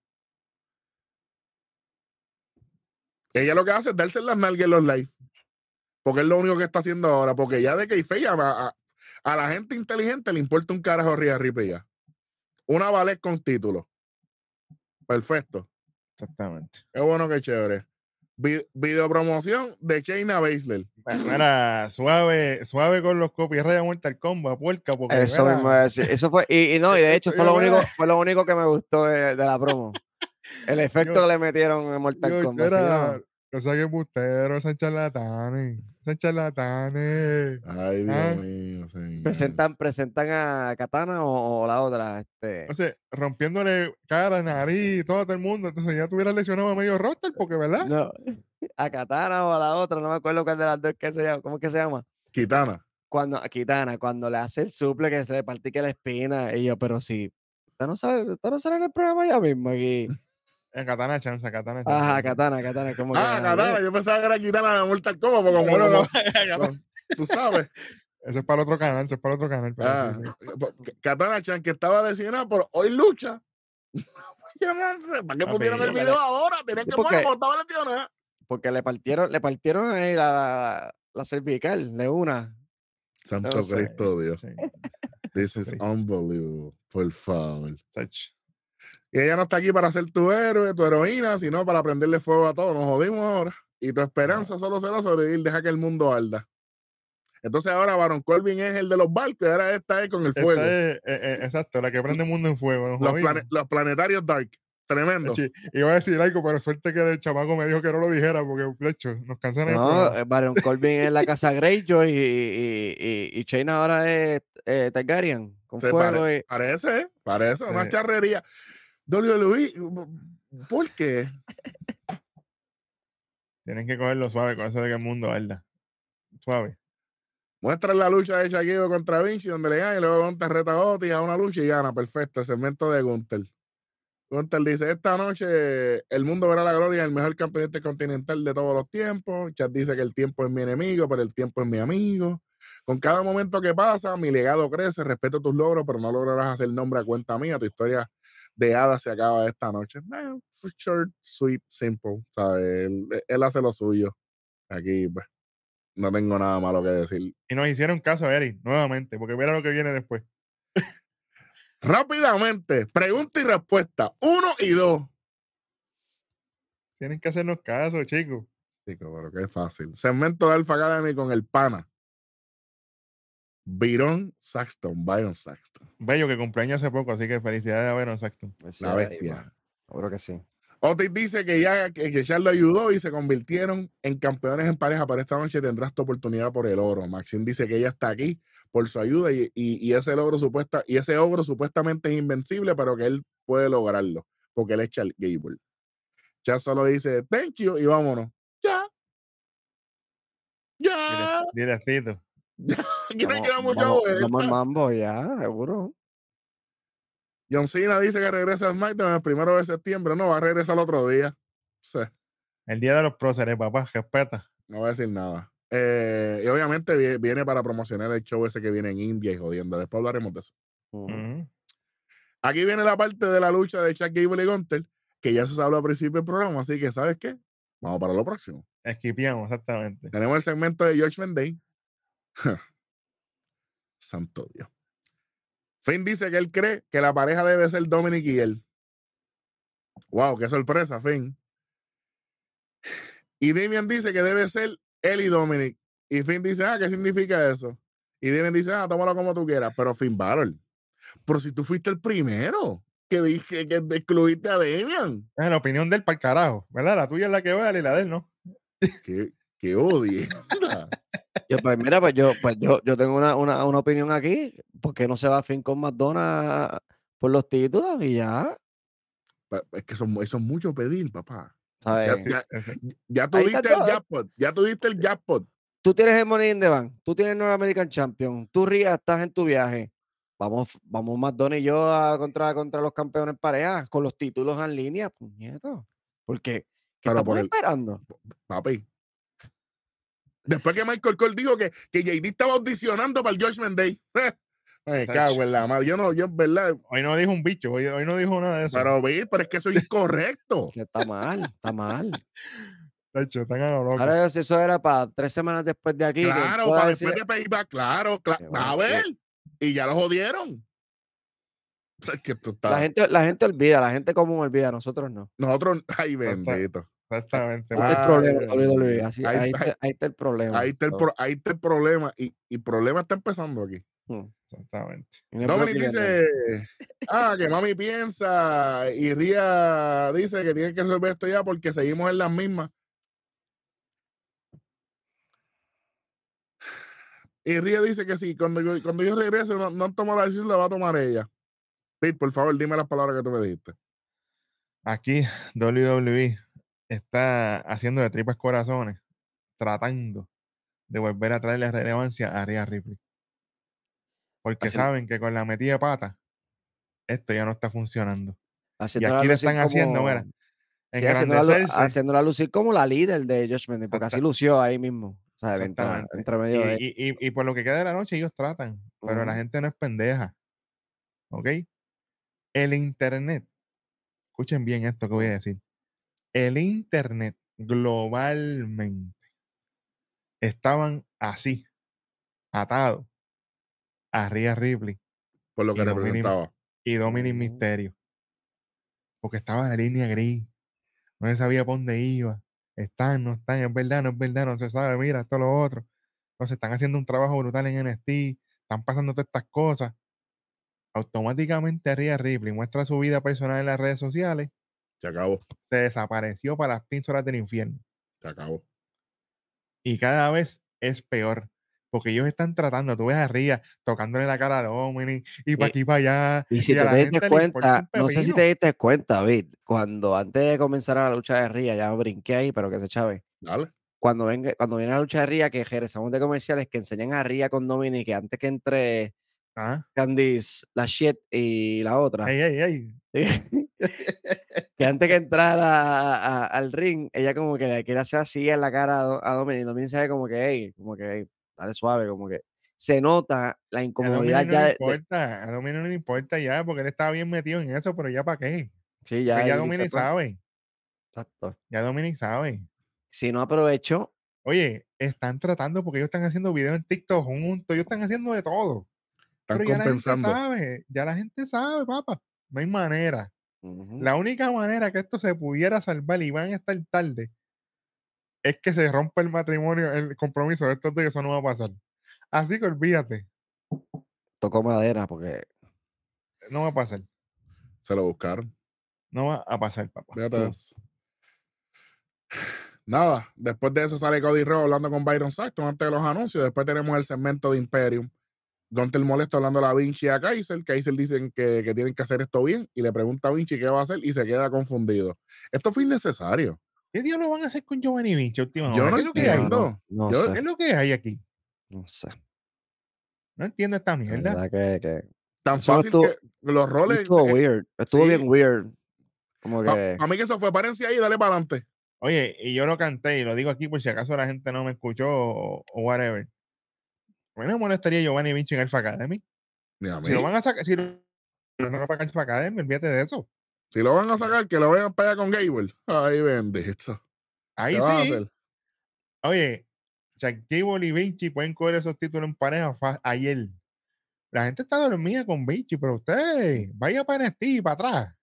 Speaker 1: Ella lo que hace es darse las nalgas en los live. Porque es lo único que está haciendo ahora. Porque ya de que a, a, a la gente inteligente le importa un carajo Rhea Ripley ya. Una ballet con título. Perfecto.
Speaker 2: Exactamente.
Speaker 1: Qué bueno, qué chévere. Vi- videopromoción de Shayna Baszler.
Speaker 2: Mira, suave, suave con los copyrights de Mortal Kombat, puerca, porque
Speaker 3: Eso
Speaker 2: mira,
Speaker 3: mismo iba a decir. Eso fue, y, y no, y de hecho fue lo único, fue lo único que me gustó de, de la promo. El efecto
Speaker 2: Yo-
Speaker 3: que le metieron en Mortal
Speaker 2: yo,
Speaker 3: Kombat. ¿sí o
Speaker 2: mira,
Speaker 3: no?
Speaker 2: no saquen busteros, son charlatanes, son charlatanes.
Speaker 1: Ay, Dios
Speaker 2: Ah.
Speaker 1: mío, señor.
Speaker 3: Presentan, presentan a Katana o, o la otra. Este,
Speaker 2: Entonces, rompiéndole cara, nariz, todo, todo el mundo. Entonces ya tuviera lesionado a medio roster, porque, ¿verdad?
Speaker 3: no, a Katana o a la otra, no me acuerdo cuál de las dos que se llama. ¿Cómo es que se llama?
Speaker 1: Kitana.
Speaker 3: Cuando, a Kitana, cuando le hace el suple que se le partique la espina. Y yo, pero si. Usted no sabe, usted no sale en el programa ya mismo aquí.
Speaker 2: Eh, Katana Chanza, Katana Chanza.
Speaker 3: Ajá, Katana, Katana. Como que,
Speaker 1: Ah,
Speaker 3: ah,
Speaker 1: Katana. Yo pensaba que era Kitana de Mortal Kombat. Porque como,
Speaker 2: No, no, no.
Speaker 1: como- [laughs] tú sabes.
Speaker 2: Eso es para el otro canal, eso es para el otro canal.
Speaker 1: Ah,
Speaker 2: sí, sí.
Speaker 1: Katana Chan, que estaba lesionada, pero hoy lucha. [laughs] Sé, ¿Para qué pusieron el video ahora? Tenían que
Speaker 3: porque-
Speaker 1: ponerlo porque estaba lesionada.
Speaker 3: Porque le partieron, le partieron ahí la, cervical de una.
Speaker 1: Santo. Cristo Dios.
Speaker 2: Sí,
Speaker 1: This is unbelievable. Por favor.
Speaker 2: sach.
Speaker 1: Y ella no está aquí para ser tu héroe, tu heroína, sino para prenderle fuego a todo. Nos jodimos ahora. Y tu esperanza solo será sobrevivir. Deja que el mundo arda. Entonces ahora Baron Corbin es el de los barcos. y Ahora esta es con el fuego.
Speaker 2: es, eh, eh, exacto, la que prende el mundo en fuego.
Speaker 1: Los,
Speaker 2: jodimos.
Speaker 1: plane- los planetarios Dark. Tremendo.
Speaker 2: Sí, iba a decir algo, pero suerte que el chamaco me dijo que no lo dijera, porque de hecho nos cansan el
Speaker 3: No,
Speaker 2: programa.
Speaker 3: eh, Baron Corbin es la casa Greyjoy y, y, y, y ahora es eh, Targaryen. Con
Speaker 1: Se
Speaker 3: fuego
Speaker 1: pare-
Speaker 3: y-
Speaker 1: parece, ¿eh? parece una charrería. WWE, ¿por qué?
Speaker 2: Tienen que cogerlo suave con eso de que el mundo arda. Suave.
Speaker 1: Muestran la lucha de Shaquille contra Vinci, donde le gana y luego Gunter reta a Otis a una lucha y gana. Perfecto, el segmento de Gunter. Gunter dice, esta noche el mundo verá la gloria del mejor campeonato continental de todos los tiempos. Chad dice que el tiempo es mi enemigo, pero el tiempo es mi amigo. Con cada momento que pasa, mi legado crece, respeto tus logros, pero no lograrás hacer nombre a cuenta mía. Tu historia de hada se acaba esta noche. Eh, short, sweet, simple. ¿sabes? Él, él hace lo suyo. Aquí, pues, no tengo nada malo que decir.
Speaker 2: Y nos hicieron caso a Eric, nuevamente, porque mira lo que viene después.
Speaker 1: Rápidamente, pregunta y respuesta. Uno y dos.
Speaker 2: Tienen que hacernos caso, chicos.
Speaker 1: Chico, pero qué fácil. Segmento de Alpha Academy con el pana. Byron Saxton, Byron Saxton.
Speaker 2: Bello que cumpleaños hace poco, así que felicidades a Veron, exacto.
Speaker 3: Pues
Speaker 1: La bestia.
Speaker 3: Seguro que sí.
Speaker 1: Otis dice que ya que, que Charles lo ayudó y se convirtieron en campeones en pareja, pero esta noche tendrás tu oportunidad por el oro. Maxine dice que ella está aquí por su ayuda y, y- y ese logro supuesta, y ese ogro supuestamente es invencible, pero que él puede lograrlo, porque él es Charles Gable. Chad solo dice thank you y vámonos. Ya. Ya.
Speaker 2: Directito.
Speaker 1: Aquí no queda mucha
Speaker 3: vamos,
Speaker 1: vuelta.
Speaker 3: vamos al mambo ya, seguro.
Speaker 1: John Cena dice que regresa a SmackDown el primero de septiembre. No, va a regresar el otro día. Sí.
Speaker 2: El día de los próceres, papá, respeta.
Speaker 1: No voy a decir nada. Eh, y obviamente vie- viene para promocionar el show ese que viene en India y jodiendo. Después hablaremos de eso.
Speaker 3: Ujú.
Speaker 1: Aquí viene la parte de la lucha de Chuck Gable y Gunter, que ya se habló al principio del programa, así que ¿sabes qué? Vamos para lo próximo.
Speaker 2: Esquipiamos, exactamente.
Speaker 1: Tenemos el segmento de George Day. [laughs] Santo Dios. Finn dice que él cree que la pareja debe ser Dominic y él. Wow, qué sorpresa, Finn. Y Damian dice que debe ser él y Dominic. Y Finn dice, ah, ¿qué significa eso? Y Damian dice, ah, tómalo como tú quieras. Pero Finn Balor. Pero si tú fuiste el primero que dije que excluiste a Damian.
Speaker 2: Es la opinión del para carajo, ¿verdad? La tuya es la que vale y la de él no.
Speaker 1: Qué, qué odio.
Speaker 3: Yo, pues mira, pues yo, pues yo, yo tengo una, una, una opinión aquí. ¿Por qué no se va a fin con McDonald's por los títulos y ya?
Speaker 1: es que son, eso es mucho pedir, papá. Ya, ya- ya tú
Speaker 3: Ahí
Speaker 1: diste
Speaker 3: está
Speaker 1: el jackpot. Ya tú diste el jackpot.
Speaker 3: Tú tienes el Money in the Bank, tú tienes el North American Champion, tú Ria estás en tu viaje. Vamos, vamos McDonald's y yo a contra, contra los campeones en pareja con los títulos en línea, puñeto. Porque ¿qué
Speaker 1: Pero
Speaker 3: estamos
Speaker 1: por el-
Speaker 3: esperando?
Speaker 1: Papi. Después que Michael Cole dijo que, que JD estaba audicionando para el Judgment Day. [laughs] Me cago en la madre. Yo no, yo en verdad.
Speaker 2: Hoy no dijo un bicho, hoy, hoy no dijo nada de eso.
Speaker 1: Pero, vi, pero es que eso es incorrecto. [laughs]
Speaker 3: Que está mal, está mal.
Speaker 2: De hecho, están a lo loco.
Speaker 3: Ahora si eso era para tres semanas después de aquí.
Speaker 1: claro, para
Speaker 3: decir-
Speaker 1: después de payback, claro, cla-
Speaker 3: Qué
Speaker 1: a ver. Y ya lo jodieron. [laughs] Es que
Speaker 3: la gente, la gente olvida, la gente común olvida, nosotros no.
Speaker 1: Nosotros, ay, bendito.
Speaker 2: Exactamente.
Speaker 3: Ahí está el problema, WWE, así-
Speaker 1: Ahí
Speaker 3: ahí,
Speaker 1: está-
Speaker 3: está, ahí está el problema.
Speaker 1: Ahí está el, pro- ahí está el problema. Y y el problema está empezando aquí.
Speaker 3: mm,
Speaker 2: Exactamente.
Speaker 1: Dominic dice, ah, que mami piensa y Ría dice que tiene que resolver esto ya porque seguimos en las mismas. Y Ría dice que sí, cuando yo, cuando yo regrese no, no han tomado la decisión, la va a tomar ella. Pete, por favor, dime las palabras que tú me dijiste.
Speaker 2: Aquí WWE está haciendo de tripas corazones, tratando de volver a traerle relevancia a Rhea Ripley. Porque saben que con la metida de pata, esto ya no está funcionando. Y aquí le están haciendo, mira,
Speaker 3: sí, haciéndola, lucir como la líder de Josh Mendez, porque así lució ahí mismo. O sea, entre, medio de
Speaker 2: Y, y- y- y por lo que queda de la noche, ellos tratan, pero la gente no es pendeja. ¿Ok? El Internet, escuchen bien esto que voy a decir. El Internet globalmente estaban así, atados a Rhea Ripley
Speaker 1: Por lo que
Speaker 2: Y Dominic-
Speaker 1: representaba.
Speaker 2: y Dominic
Speaker 3: Ujú.
Speaker 2: Mysterio. Porque estaba en la línea gris. No se sabía por dónde iba. Están, no están, es verdad, no es verdad, no se sabe, mira, esto, lo otro. Entonces están haciendo un trabajo brutal en NXT, están pasando todas estas cosas. Automáticamente Rhea Ripley muestra su vida personal en las redes sociales,
Speaker 1: Se acabó.
Speaker 2: se desapareció para las pinzoras del infierno.
Speaker 1: Se acabó.
Speaker 2: Y cada vez es peor. Porque ellos están tratando, tú ves a Rhea tocándole la cara a Dominic y para
Speaker 3: Y-
Speaker 2: aquí para allá.
Speaker 3: Y si te diste cuenta, no sé si te diste cuenta, David, cuando antes de comenzar la lucha de Ría, ya brinqué ahí, pero que se chave.
Speaker 1: Dale.
Speaker 3: Cuando, venga, cuando viene la lucha de Ría, que regresamos de comerciales, que enseñan a Ría con Dominic, que antes que entre
Speaker 2: Ah,
Speaker 3: Candice, la shit y la otra,
Speaker 2: ey, ey, ey. [laughs] [laughs]
Speaker 3: que antes que entrara a- a- al ring, ella como que le quiere hacer así en la cara a, a Dominic, Dominic sabe como que, hey, como que, "Ey, dale suave, como que se nota la
Speaker 2: A
Speaker 3: incomodidad
Speaker 2: Dominic no
Speaker 3: ya
Speaker 2: le
Speaker 3: de-
Speaker 2: importa, a Dominic no le importa ya, porque él estaba bien metido en eso, pero ya para qué.
Speaker 3: sí,
Speaker 2: Ya,
Speaker 3: ya,
Speaker 2: Dominic
Speaker 3: "Pues,
Speaker 2: sabe,
Speaker 3: exacto.
Speaker 2: ya Dominic sabe.
Speaker 3: Si no aprovecho,
Speaker 2: Oye, están tratando porque ellos están haciendo videos en TikTok juntos, ellos están haciendo de todo.
Speaker 1: Están
Speaker 2: Pero ya la gente
Speaker 1: compensando.
Speaker 2: sabe, ya la gente sabe, papá. No hay manera. La única manera que esto se pudiera salvar y van a estar tarde es que se rompa el matrimonio, el compromiso de estos dos, y eso no va a pasar. Así que olvídate,
Speaker 3: tocó madera porque
Speaker 2: no va a pasar.
Speaker 1: Se lo buscaron.
Speaker 2: No va a pasar, papá.
Speaker 1: Fíjate eso. Nada, después de eso sale Cody Rhodes hablando con Byron Saxton antes de los anuncios. Después tenemos el segmento de Imperium. Gunter molesto hablando a la Vinci y a Kaiser. Kaiser dicen que, que tienen que hacer esto bien y le pregunta a Vinci qué va a hacer y se queda confundido. Esto fue innecesario.
Speaker 2: ¿Qué diablos van a hacer con Giovanni Vinci últimamente?
Speaker 1: Yo no
Speaker 2: ¿Qué es lo que hay?
Speaker 3: no, no
Speaker 1: Yo-
Speaker 2: ¿Qué
Speaker 3: sé,
Speaker 2: es lo que hay aquí?
Speaker 3: no sé.
Speaker 2: No entiendo esta mierda.
Speaker 3: que, que
Speaker 1: Tan
Speaker 3: Eso
Speaker 1: fácil
Speaker 3: estuvo-
Speaker 1: que los roles.
Speaker 3: estuvo
Speaker 1: eh,
Speaker 3: weird, estuvo
Speaker 1: sí.
Speaker 3: bien weird. Como que
Speaker 1: pa' mí que eso fue, párense ahí y dale para adelante.
Speaker 2: Oye, y yo lo canté y lo digo aquí por si acaso la gente no me escuchó o, o whatever. A mí no me molestaría Giovanni Vinci en Alpha Academy. Si lo van a sacar, si lo van a sacar Alpha Academy, olvídate de eso.
Speaker 1: Si lo van a sacar, que lo vayan para allá con Gable.
Speaker 2: Ahí
Speaker 1: ¿Qué van a
Speaker 2: sí. Oye, Jack Gable y Vinci pueden coger esos títulos en pareja ayer. La gente está dormida con Vinci, pero usted vaya para NXT para atrás.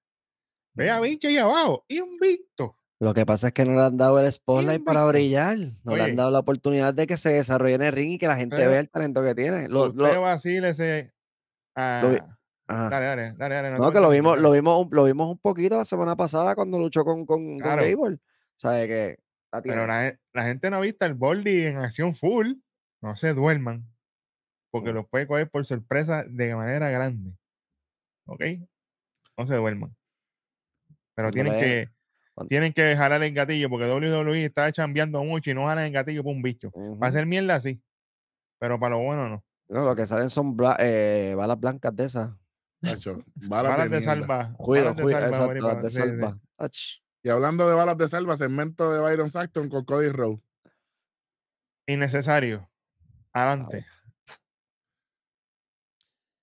Speaker 2: Ve a Vinci ahí abajo. Invicto.
Speaker 3: Lo que pasa es que no le han dado el spotlight para brillar. No le han dado la oportunidad de que se desarrolle en el ring y que la gente vea el talento que tiene. Lo- lo- Lo vi- ajá.
Speaker 2: Dale, dale, dale, dale.
Speaker 3: No, que lo vimos, lo vimos, un- lo vimos un poquito la semana pasada cuando luchó con, con, con
Speaker 2: Claro.
Speaker 3: Gable. ¿Sabe que la?
Speaker 2: Pero la, la gente no ha visto el Boldy en acción full. No se duerman. Porque
Speaker 3: Mm.
Speaker 2: los puede coger por sorpresa de manera grande. ¿Ok? No se duerman. Pero tienen que, tienen que jalar el gatillo porque WWE está chambeando mucho y no jalan el gatillo por un bicho.
Speaker 3: Ujú.
Speaker 2: Para hacer mierda, sí. Pero para lo bueno, no.
Speaker 3: No, lo que salen son bla- eh, balas blancas de esas.
Speaker 1: Nacho, balas, [laughs]
Speaker 2: Balas
Speaker 1: de
Speaker 2: salva.
Speaker 3: Cuido,
Speaker 2: balas de
Speaker 3: cuido,
Speaker 2: salva,
Speaker 3: exacto,
Speaker 2: marico,
Speaker 3: las de
Speaker 2: sí, sí.
Speaker 3: salva. Ach.
Speaker 1: Y hablando de balas de salva, segmento de Byron Saxton con Cody Rhodes.
Speaker 2: Innecesario. Adelante.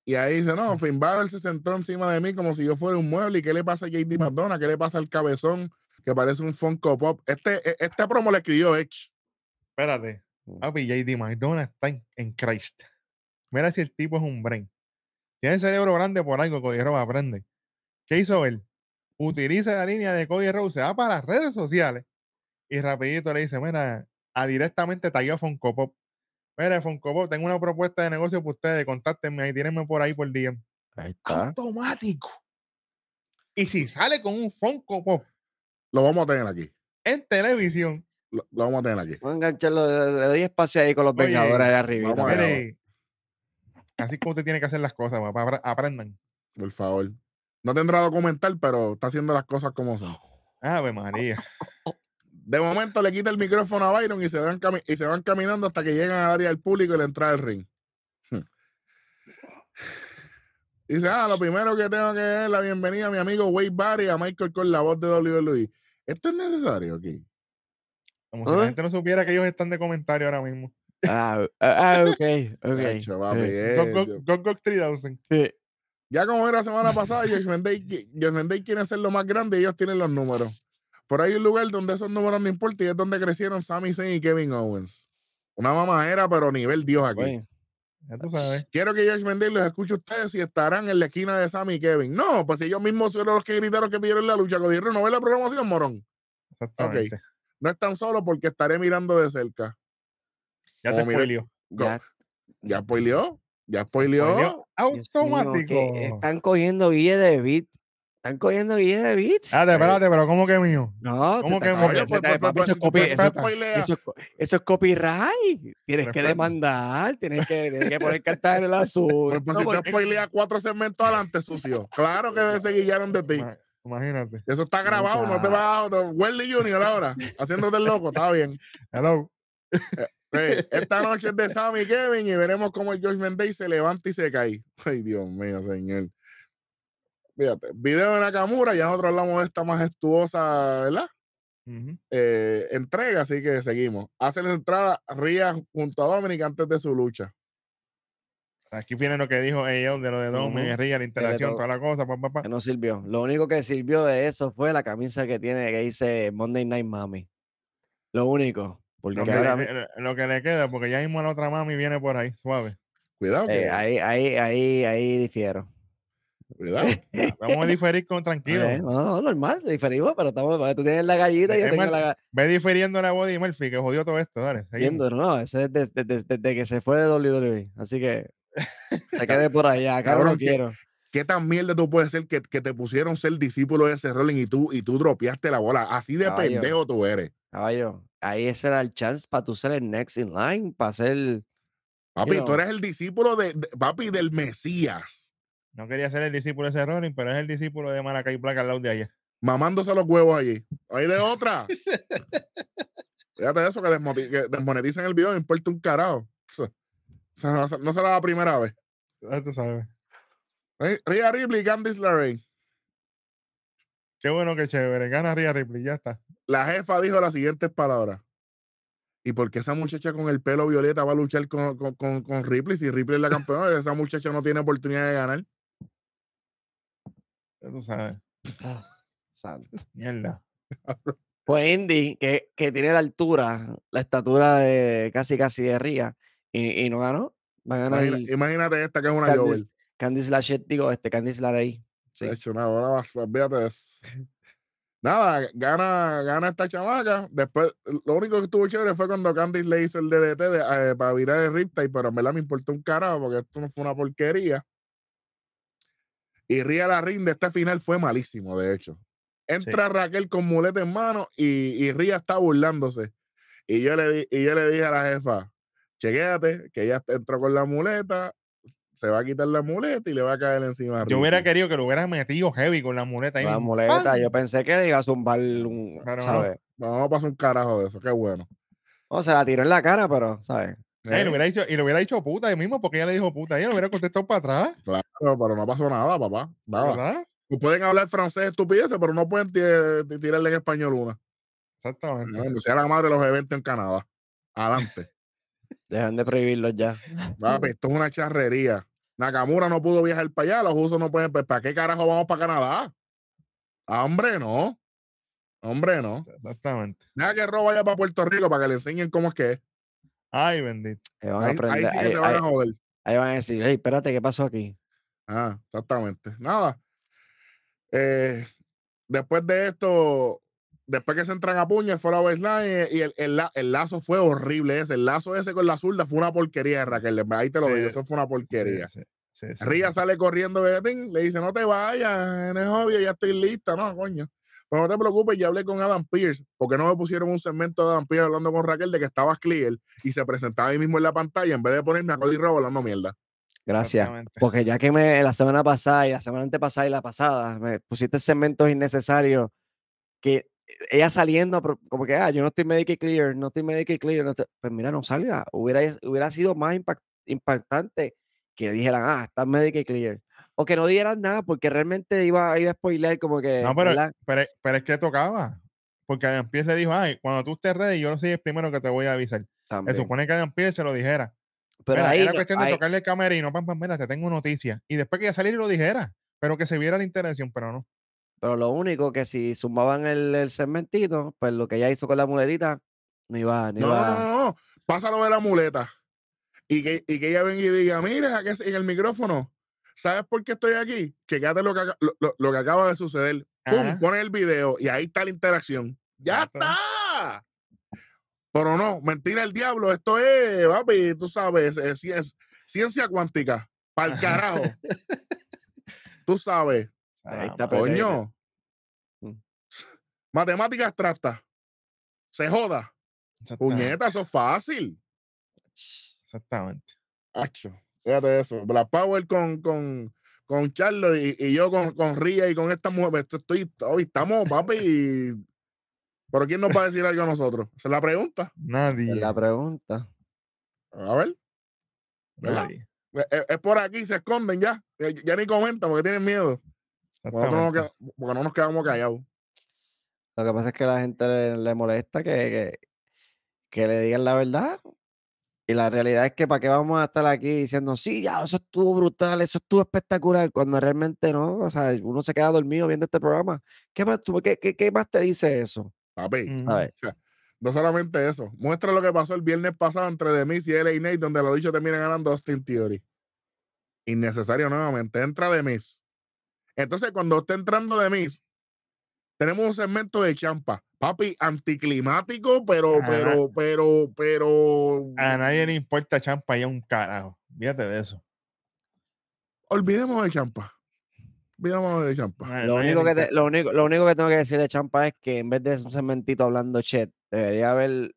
Speaker 1: Y ahí dice, no, Finn Balor se sentó encima de mí como si yo fuera un mueble. ¿Y qué le pasa a JD McDonough? ¿Qué le pasa al cabezón que parece un Funko Pop? Este, e- este promo le escribió Edge.
Speaker 2: Espérate.
Speaker 3: Mm.
Speaker 2: Papi, JD McDonald está en, en Christ. Mira si el tipo es un brain. Tiene el cerebro grande por algo, Cody Rhodes aprende. ¿Qué hizo él? Utiliza la línea de Cody Rhodes, se va para las redes sociales y rapidito le dice, mira, a directamente tagueó a Funko Pop. Mira, Funko Pop, tengo una propuesta de negocio para ustedes, contáctenme y tírenme por ahí por DM.
Speaker 3: Ahí está.
Speaker 2: Automático. Y si sale con un Funko Pop
Speaker 1: Lo vamos a tener aquí.
Speaker 2: en televisión,
Speaker 1: Lo, lo vamos a tener aquí.
Speaker 3: Vamos a engancharlo, le, doy espacio ahí con los
Speaker 2: Oye,
Speaker 3: Vengadores arriba.
Speaker 1: allá.
Speaker 2: mire, así como usted tiene que hacer las cosas, papá, apre- aprendan.
Speaker 1: Por favor. No tendrá documental, pero está haciendo las cosas como son.
Speaker 2: Ave María.
Speaker 1: De momento le quita el micrófono a Byron y se van, cami- y se van caminando hasta que llegan al área del público y la entrada del ring. Dice, ah, lo primero que tengo que dar es la bienvenida a mi amigo Wade Barry, a Michael con la voz de WWE. ¿Esto es necesario aquí?
Speaker 2: Como si la
Speaker 3: ¿Ah?
Speaker 2: gente no supiera que ellos están de comentario ahora mismo.
Speaker 3: Ah, ah, ah, ok, ok. Sí,
Speaker 1: eh,
Speaker 2: Gok Gok 3000.
Speaker 3: sí.
Speaker 1: Ya como era la semana pasada, Judgment Day, quiere ser lo más grande y ellos tienen los números. Por ahí hay un lugar donde esos números no importan y es donde crecieron Sami Zayn y Kevin Owens. Una mamadera, pero nivel Dios aquí.
Speaker 3: Oye,
Speaker 2: Ya tú sabes.
Speaker 1: Quiero que Judgment Day los escuche a ustedes si estarán en la esquina de Sammy y Kevin. No, pues ellos mismos fueron los que gritaron que pidieron la lucha. Cody Rhodes, ¿No ve la programación, morón?
Speaker 2: Exactamente.
Speaker 1: No están solo porque estaré mirando de cerca.
Speaker 2: Ya
Speaker 1: Oh,
Speaker 2: te spoileó.
Speaker 3: ya,
Speaker 1: ¿Ya spoileó? ¿Ya spoileó?
Speaker 2: Spoileó
Speaker 3: Dios mío,
Speaker 2: Automático.
Speaker 3: están cogiendo guille de beat. Están cogiendo guille de beats.
Speaker 2: Espérate, espérate, pero ¿cómo que mío?
Speaker 3: No,
Speaker 2: ¿Cómo que
Speaker 1: pues,
Speaker 3: eso es copyright. Tienes que demandar, tienes que, tienes que poner cartas en el azul. [laughs]
Speaker 1: Pues,
Speaker 3: No,
Speaker 1: si te spoileas cuatro segmentos adelante, sucio. Claro que se guillaron de ti.
Speaker 2: Ima- Imagínate.
Speaker 1: Eso está grabado, no te vas a... Welly Junior ahora, haciéndote el loco, está bien.
Speaker 2: Hello.
Speaker 1: Hey, esta noche es de Sammy Kevin y veremos cómo el George Mendez se levanta y se cae. Ay, Dios mío, señor. Fíjate, video de Nakamura, ya nosotros hablamos de esta majestuosa, ¿verdad? Eh, entrega, así que seguimos. Hace la entrada Ria junto a Dominic antes de su lucha.
Speaker 2: Aquí viene lo que dijo ellos de lo de Domen,
Speaker 3: Ujú.
Speaker 2: Riga, la interacción,
Speaker 3: to-
Speaker 2: toda la cosa, pa, pa, pa.
Speaker 3: que no sirvió. Lo único que sirvió de eso fue la camisa que tiene que dice Monday Night Mami. Lo único. Porque
Speaker 2: Lo que,
Speaker 3: ahora
Speaker 2: le, eh, lo que le queda, porque ya mismo la otra mami viene por ahí, suave.
Speaker 1: Cuidado, que,
Speaker 3: eh, ahí, ahí, ahí, ahí difiero.
Speaker 1: Cuidado.
Speaker 2: Va- Vamos a diferir con tranquilo.
Speaker 3: Eh, no, no, normal, diferimos, pero estamos, tú tienes la gallita y yo tengo la
Speaker 2: Ve difiriendo la Body Murphy, que jodió todo esto. Dale,
Speaker 3: viendo, no, ese es desde, desde- desde que se fue de WWE. Así que [laughs] se quede por allá, acá no lo quiero.
Speaker 1: ¿Qué tan mierda tú puedes ser que, que te pusieron ser discípulo de ese Rolling y tú, y tú dropeaste la bola? Así de
Speaker 3: Caballo.
Speaker 1: pendejo tú eres.
Speaker 3: Caballo, ahí ese era el chance para tú ser el next in line, para ser.
Speaker 1: Papi,
Speaker 3: You
Speaker 1: tú eres el discípulo de, de- papi, del Mesías.
Speaker 2: No quería ser el discípulo de ese pero es el discípulo de Maracay Black al lado de allá.
Speaker 1: mamándose los huevos allí. Hay de otra. [laughs] Fíjate eso, que, que desmonetizan el video, no importa un carajo. No, se- no será la primera vez.
Speaker 2: Ya tú sabes.
Speaker 1: Ri- Rhea Ripley y Candice LeRae.
Speaker 2: Qué bueno, qué chévere. Gana Rhea Ripley, ya está.
Speaker 1: La jefa dijo las siguientes palabras. ¿Y por qué esa muchacha con el pelo violeta va a luchar con, con, con, con Ripley? Si Ripley es la campeona, esa muchacha no tiene oportunidad de ganar.
Speaker 2: Ya tú sabes.
Speaker 3: Ah, santo. [laughs]
Speaker 2: Mierda.
Speaker 3: Pues Indy, que, que tiene la altura, la estatura de casi casi de Ría, y, y no ganó. Va a ganar
Speaker 1: Imagina- imagínate esta que es una Jover.
Speaker 3: Candice, Lachey, digo, este Candice Larey. Sí.
Speaker 1: De hecho, nada, ahora vas, olvídate de eso. [laughs] Nada, gana, gana esta chamaca. Después, lo único que estuvo chévere fue cuando Candice le hizo el DDT de, eh, para virar el Riptide, pero en verdad me importó un carajo porque esto no fue una porquería. Y Ría la rinde, este final fue malísimo, de hecho. Entra Raquel con muleta en mano y, y Ría está burlándose. Y yo, le y yo le dije a la jefa, chequéate, que ella entró con la muleta, se va a quitar la muleta y le va a caer encima. a
Speaker 2: Yo hubiera querido que lo hubieran metido heavy con la muleta ahí.
Speaker 3: La muleta, yo pensé que le iba a zumbar un,
Speaker 2: Pero no.
Speaker 1: a pasar un carajo de eso, qué bueno.
Speaker 3: No, se la tiró en la cara, pero, ¿sabes?
Speaker 2: Eh,
Speaker 1: Eh,
Speaker 2: le hubiera dicho, y le hubiera dicho puta ahí mismo porque ella le dijo puta. Ella le hubiera contestado para atrás.
Speaker 1: Claro, pero no pasó nada, papá. Nada.
Speaker 2: ¿Verdad?
Speaker 1: Pueden hablar francés estupideces, pero no pueden ti- ti- tirarle en español una.
Speaker 2: Exactamente.
Speaker 1: No, sea la madre de los eventos en Canadá. Adelante.
Speaker 3: Dejan de prohibirlos ya.
Speaker 1: Papi, esto es una charrería. Nakamura no pudo viajar para allá, los usos no pueden. pues, ¿Para qué carajo vamos para Canadá? Ah, Hombre, no. Hombre, no.
Speaker 2: Exactamente.
Speaker 1: Deja que Ro vaya para Puerto Rico para que le enseñen cómo es que es.
Speaker 2: Ay, bendito.
Speaker 3: Que van a
Speaker 1: Ahí, ahí sí que
Speaker 3: ahí,
Speaker 1: se van a joder.
Speaker 3: ahí van a decir, hey, espérate, ¿qué pasó aquí?
Speaker 1: Ah, exactamente. Nada. Eh, después de esto, después que se entran a puños, fue la baseline y el, el el lazo fue horrible ese. El lazo ese con la zurda fue una porquería de Raquel. Ahí te lo
Speaker 2: Sí,
Speaker 1: digo, eso fue una porquería.
Speaker 2: Sí.
Speaker 1: Ría sale corriendo de le dice, no te vayas, no es obvio, ya estoy lista. No, coño. Pero no te preocupes, ya hablé con Adam Pierce, porque no me pusieron un segmento de Adam Pierce hablando con Raquel de que estabas clear y se presentaba ahí mismo en la pantalla en vez de ponerme a Cody Rhodes hablando mierda.
Speaker 3: Gracias.
Speaker 2: Exactamente.
Speaker 3: Porque ya que me la semana pasada y la semana antepasada y la pasada me pusiste segmentos innecesarios que ella saliendo como que ah, yo no estoy Medicaid clear, no estoy Medicaid clear, no estoy-". pues mira, no salga. Hubiera, hubiera sido más impact- impactante que dijeran, ah, está Medicaid clear. O que no dieran nada porque realmente iba, iba a spoiler como que.
Speaker 2: No, pero, pero, pero es que tocaba. Porque Adam Pierce le dijo, ay, cuando tú estés ready, yo soy el primero que te voy a avisar. Se supone que Adam Pierce se lo dijera.
Speaker 3: Pero
Speaker 2: Mira,
Speaker 3: ahí,
Speaker 2: era cuestión de tocarle el camerino, pam, pam, mira, te tengo noticias. Y después que ya saliera y lo dijera, pero que se viera la interacción, pero no.
Speaker 3: pero lo único que si sumaban el, el segmentito, pues lo que ella hizo con la muletita, no iba, no
Speaker 1: No, no,
Speaker 3: iba.
Speaker 1: no, no, no. Pásalo de la muleta. Y que, y que ella venga y diga, mira, que es- en el micrófono, ¿sabes por qué estoy aquí? Chequéate lo que, lo, lo- lo que acaba de suceder. Pum, pone el video y ahí está la interacción. ¡Ya
Speaker 2: Exacto.
Speaker 1: está! Pero no, mentira el diablo. Esto es, papi, tú sabes, es, es ciencia cuántica. Para el carajo. [laughs] tú sabes,
Speaker 3: Ahí
Speaker 2: Ah,
Speaker 3: está,
Speaker 1: coño.
Speaker 3: Mm.
Speaker 1: Matemática abstracta. Se joda. Puñeta, eso es fácil.
Speaker 2: Exactamente.
Speaker 1: Acho, fíjate eso. Black Power con, con, con Charlo y, y yo con, con Ria y con esta mujer. Esto Estoy, hoy estamos, papi. y- Pero ¿quién nos va a decir algo a nosotros? Esa es la pregunta.
Speaker 2: Nadie.
Speaker 3: Es la pregunta.
Speaker 1: A ver, ¿verdad?
Speaker 2: nadie.
Speaker 1: es, es- es por aquí, se esconden ya. Ya, ya ni comentan porque tienen miedo. Porque nosotros no, queda- porque no nos quedamos callados.
Speaker 3: Lo que pasa es que a la gente le, le molesta que, que, que le digan la verdad. Y la realidad es que para qué vamos a estar aquí diciendo, sí, ya, eso estuvo brutal, eso estuvo espectacular, cuando realmente no. O sea, uno se queda dormido viendo este programa. ¿Qué más, tú- qué, qué- qué más te dice eso?
Speaker 1: Papi,
Speaker 2: Ujú.
Speaker 3: ¿Sabes?
Speaker 1: no solamente eso. Muestra lo que pasó el viernes pasado entre The Miz y LA Nate, donde los dichos terminan ganando Austin Theory. Innecesario nuevamente. Entra The Miz. Entonces, cuando está entrando The Miz, tenemos un segmento de champa. Papi, anticlimático, pero,
Speaker 2: Ajá.
Speaker 1: pero, pero, pero.
Speaker 2: A nadie le importa champa y a un carajo. Fíjate de eso.
Speaker 1: Olvidemos de champa. Olvidemos de champa.
Speaker 3: Lo único, que te- lo, único, lo único que tengo que decir de Champa es que en vez de un segmentito hablando chat, debería haber,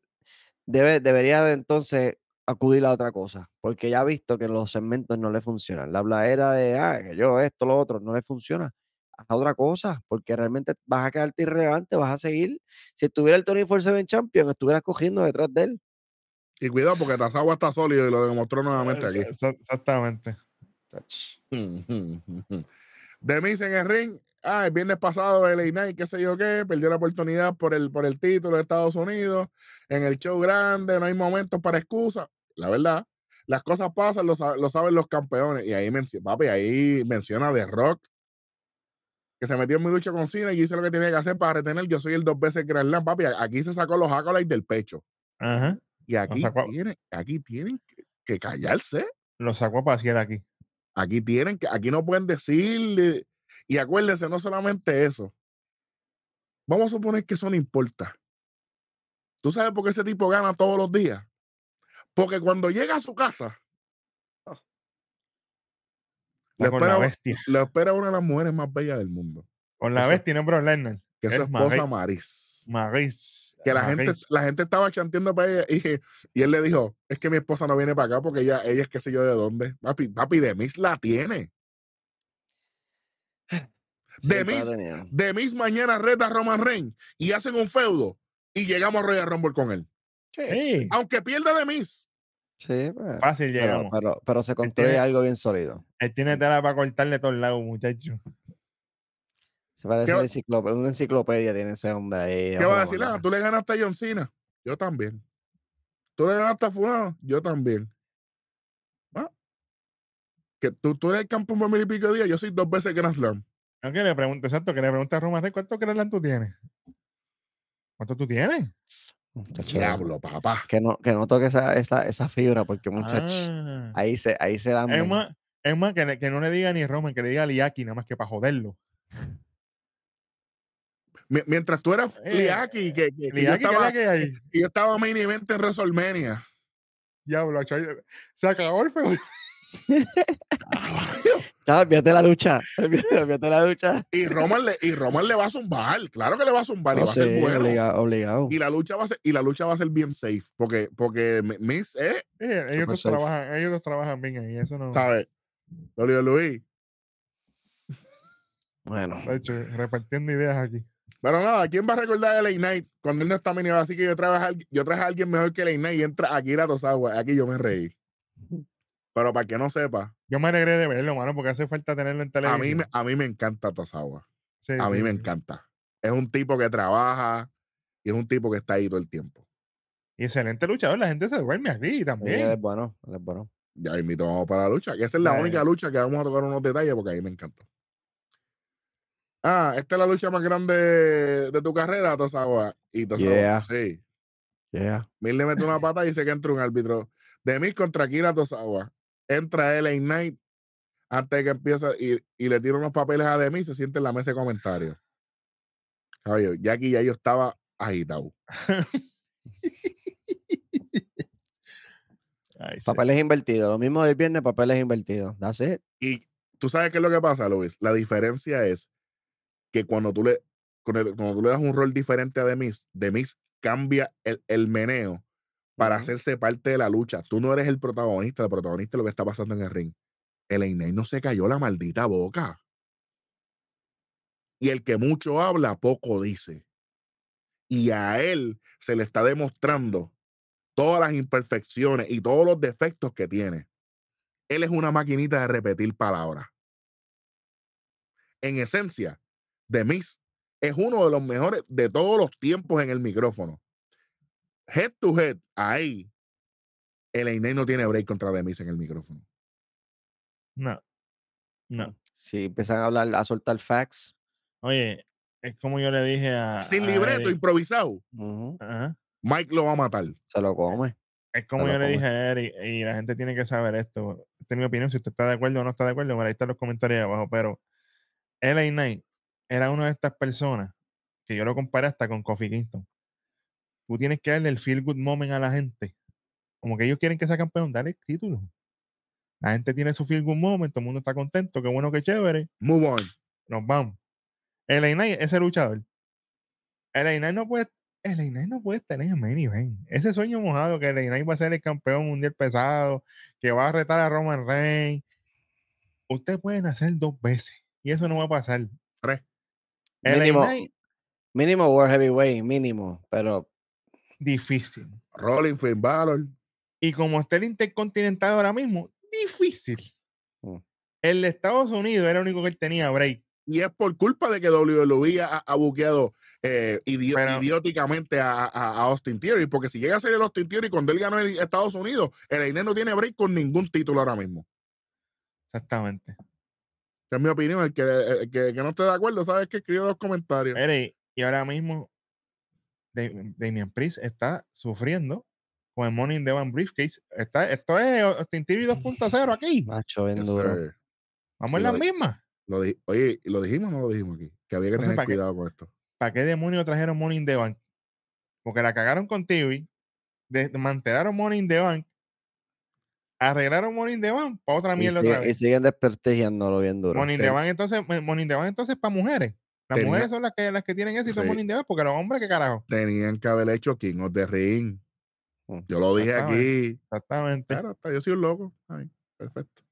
Speaker 3: debe, debería de entonces acudir a otra cosa, porque ya ha visto que los segmentos no le funcionan. La habladera de, ah, que yo esto, lo otro, no le funciona. Haz otra cosa, porque realmente vas a quedarte irrelevante, vas a seguir. Si estuviera el Tony 47 Champion, estuvieras cogiendo detrás de él.
Speaker 1: Y cuidado, porque Tazawa está sólido y lo demostró nuevamente aquí.
Speaker 2: Exa- Exactamente.
Speaker 1: The [laughs] Miz en el ring. ah, el viernes pasado el Knight, qué sé yo qué, perdió la oportunidad por el, por el título de Estados Unidos, en el show grande, no hay momentos para excusa. La verdad, las cosas pasan, lo, sa- lo saben los campeones. Y ahí, papi, ahí menciona de Rock, que se metió en mi lucha con Cena y hice lo que tenía que hacer para retener. Yo soy el dos veces Grand Slam, papi. Aquí se sacó los accolades del pecho.
Speaker 2: Ajá.
Speaker 1: Y aquí, tienen, aquí tienen que, que callarse.
Speaker 2: Lo sacó a pasear aquí.
Speaker 1: Aquí tienen que, aquí no pueden decir. Y acuérdense, no solamente eso. Vamos a suponer que eso no importa. ¿Tú sabes por qué ese tipo gana todos los días? Porque cuando llega a su casa,
Speaker 2: la
Speaker 1: espera,
Speaker 2: bestia.
Speaker 1: le espera una de las mujeres más bellas del mundo,
Speaker 2: Con la
Speaker 1: eso-
Speaker 2: bestia, no Bro
Speaker 1: que es su
Speaker 2: Es
Speaker 1: esposa
Speaker 2: Maris.
Speaker 1: Maris. Que la gente, la gente estaba chanteando para ella y, y él le dijo, es que mi esposa no viene para acá porque ella, ella es que sé yo de dónde. Papi, papi, Demis la tiene. Demis. Demis mañana reta a Roman Reigns y hacen un feudo y llegamos a Royal Rumble con él.
Speaker 2: Sí,
Speaker 1: Aunque pierda Demis.
Speaker 3: Sí, pues,
Speaker 2: fácil
Speaker 3: pero,
Speaker 2: llegamos.
Speaker 3: pero, pero se construye
Speaker 2: tiene-
Speaker 3: algo bien sólido.
Speaker 2: Él tiene tela para cortarle todos lados, muchacho.
Speaker 3: Se parece
Speaker 1: ¿Qué
Speaker 3: a una enciclopedia, una enciclopedia tiene ese hombre ahí.
Speaker 1: ¿Qué va a decir? Ah, tú le ganaste a John Cena. Yo también. Tú le ganaste a Fulano. Yo también. Ah, Que tú, tú eres el campeón por mil y pico de días. Yo soy dos veces Grand Slam.
Speaker 2: No, que le pregunte, exacto, que le pregunte a Roman Reigns, ¿cuánto Grand tú tienes? ¿Cuánto tú tienes?
Speaker 3: Muchacho,
Speaker 1: Diablo, papá.
Speaker 3: Que no, que no toque esa, esa, esa fibra, porque muchacho,
Speaker 2: Ah.
Speaker 3: ahí se, ahí se dan.
Speaker 2: Es más, es más que, le- que no le diga ni Roman, que le diga a Liaki, nada más que para joderlo.
Speaker 1: Mi- Mientras tú eras
Speaker 2: Eh,
Speaker 1: Liaki, que, que- que yo
Speaker 2: Liaki, ¿qué es
Speaker 1: estaba,
Speaker 2: que hay?
Speaker 1: yo estaba main event en WrestleMania.
Speaker 2: Diablo, chay, se acabó el feudo. [laughs]
Speaker 3: Olvídate la lucha. Olvídate, [laughs] olvídate la lucha.
Speaker 1: Y Roman, le, y Roman le va a zumbar. Claro que le va a zumbar y
Speaker 3: No
Speaker 1: va a ser bueno.
Speaker 3: obligado.
Speaker 1: Y la lucha va a ser, y la lucha va a ser bien safe. Porque, porque Mi- Miss
Speaker 2: Sí, ellos, dos trabajan, ellos dos trabajan bien ahí, eso no.
Speaker 1: ¿sabes? Luis.
Speaker 3: Bueno,
Speaker 2: De hecho, repartiendo ideas aquí.
Speaker 1: Pero nada, ¿quién va a recordar a LA Knight cuando él no está mini? Así que yo traje, a, alguien- yo traje a alguien mejor que LA Knight y entra Akira Tozawa. Aquí yo me reí. [laughs] Pero para que no sepa,
Speaker 2: Yo me alegré de verlo, mano, porque hace falta tenerlo en
Speaker 1: a
Speaker 2: televisión.
Speaker 1: mí, me- a mí me encanta Tozawa.
Speaker 2: Sí,
Speaker 1: A mí
Speaker 2: sí,
Speaker 1: me
Speaker 2: sí.
Speaker 1: encanta. Es un tipo que trabaja y es un tipo que está ahí todo el tiempo.
Speaker 2: Y excelente luchador, la gente se duerme aquí
Speaker 3: él
Speaker 2: también.
Speaker 3: es bueno, él es bueno.
Speaker 1: Ya invito vamos para la lucha, que esa es la única lucha que vamos a tocar unos detalles porque ahí me encantó. Ah, esta es la lucha más grande de tu carrera, Tozawa. Y Tozawa,
Speaker 3: Yeah.
Speaker 1: sí.
Speaker 3: Yeah.
Speaker 1: Mil le mete una pata y dice que entra un árbitro. De mil contra Kira Tozawa. Entra LA Knight antes de que empiece y, y le tira unos papeles a Demi y se siente en la mesa de comentarios. Caballo, ya aquí ya yo estaba agitado. [laughs]
Speaker 2: Ay, sí.
Speaker 3: Papeles invertidos. Lo mismo del viernes, papeles invertidos. That's it.
Speaker 1: Y tú sabes qué es lo que pasa, Luis. La diferencia es que cuando tú le, cuando, cuando tú le das un rol diferente a Demis, Demis cambia el, el meneo para hacerse parte de la lucha. Tú no eres el protagonista, el protagonista es lo que está pasando en el ring. El Einay no se cayó la maldita boca. Y el que mucho habla, poco dice. Y a él se le está demostrando todas las imperfecciones y todos los defectos que tiene. Él es una maquinita de repetir palabras. En esencia, Demis es uno de los mejores de todos los tiempos en el micrófono. Head to head, ahí, el Einay no tiene break contra Demis en el micrófono.
Speaker 2: No. No.
Speaker 3: Si empiezan a hablar, a soltar facts.
Speaker 2: Oye, es como yo le dije a.
Speaker 1: Sin
Speaker 2: a
Speaker 1: libreto,
Speaker 2: Eric.
Speaker 1: improvisado. Mike lo va a matar.
Speaker 3: Se lo come.
Speaker 2: Es como yo le dije a Eric, y la gente tiene que saber esto. Esta es mi opinión. Si usted está de acuerdo o no está de acuerdo, bueno, ahí están los comentarios ahí abajo. Pero LA Knight era una de estas personas que yo lo comparé hasta con Kofi Kingston. Tú tienes que darle el feel good moment a la gente. Como que ellos quieren que sea campeón, dale el título. La gente tiene su feel good moment, todo el mundo está contento, qué bueno, qué chévere.
Speaker 1: Move on.
Speaker 2: nos vamos. LA Knight, ese luchador. LA Knight no puede, Knight no puede tener en main event. Ese sueño mojado que LA Knight va a ser el campeón mundial pesado, que va a retar a Roman Reigns. Ustedes pueden hacer dos veces y eso no va a pasar.
Speaker 1: Tres.
Speaker 2: LA
Speaker 3: Mínimo, mínimo World Heavyweight, mínimo. Pero
Speaker 2: difícil.
Speaker 1: Rolling Finn Balor.
Speaker 2: Y como está el Intercontinental ahora mismo, difícil.
Speaker 3: Mm.
Speaker 2: El de Estados Unidos era el único que él tenía break.
Speaker 1: y es por culpa de que WWE ha, ha buqueado eh,
Speaker 2: Pero-
Speaker 1: idióticamente a, Austin Theory, porque si llega a ser el Austin Theory cuando él ganó en Estados Unidos, el Inés no tiene break con ningún título ahora mismo.
Speaker 2: Exactamente.
Speaker 1: Es mi opinión. El que, el que, que no esté de acuerdo, sabes que escribió dos comentarios.
Speaker 2: Mire, y- ahora mismo Damian Priest está sufriendo con el Money in the Bank Briefcase. Está, esto es Austin TV 2.0 aquí.
Speaker 3: Macho, bien
Speaker 1: Yes,
Speaker 3: duro.
Speaker 2: Vamos en las
Speaker 1: lo-
Speaker 2: mismas.
Speaker 1: Lo Oye, ¿lo dijimos o no lo dijimos aquí? Que había que
Speaker 2: Entonces,
Speaker 1: tener cuidado con esto.
Speaker 2: ¿Para qué demonios trajeron Money in the Bank? Porque la cagaron con TV, desmantelaron Money in the Bank, arreglaron Money in the Bank para otra
Speaker 3: Y,
Speaker 2: mierda
Speaker 3: sigue-
Speaker 2: otra
Speaker 3: y
Speaker 2: vez.
Speaker 3: siguen desprestigiándolo bien duro.
Speaker 2: Money in the
Speaker 1: Ten-
Speaker 2: Bank entonces, Money in the Bank entonces para mujeres. Las
Speaker 1: Tenía-
Speaker 2: mujeres son las que, las que tienen éxito en
Speaker 1: Sí.
Speaker 2: The Bank, porque los hombres, ¿qué carajo?
Speaker 1: Tenían que haber hecho King of the Ring.
Speaker 3: Mm.
Speaker 1: Yo lo dije aquí.
Speaker 2: Exactamente.
Speaker 1: Claro, yo soy un loco. Ay, perfecto.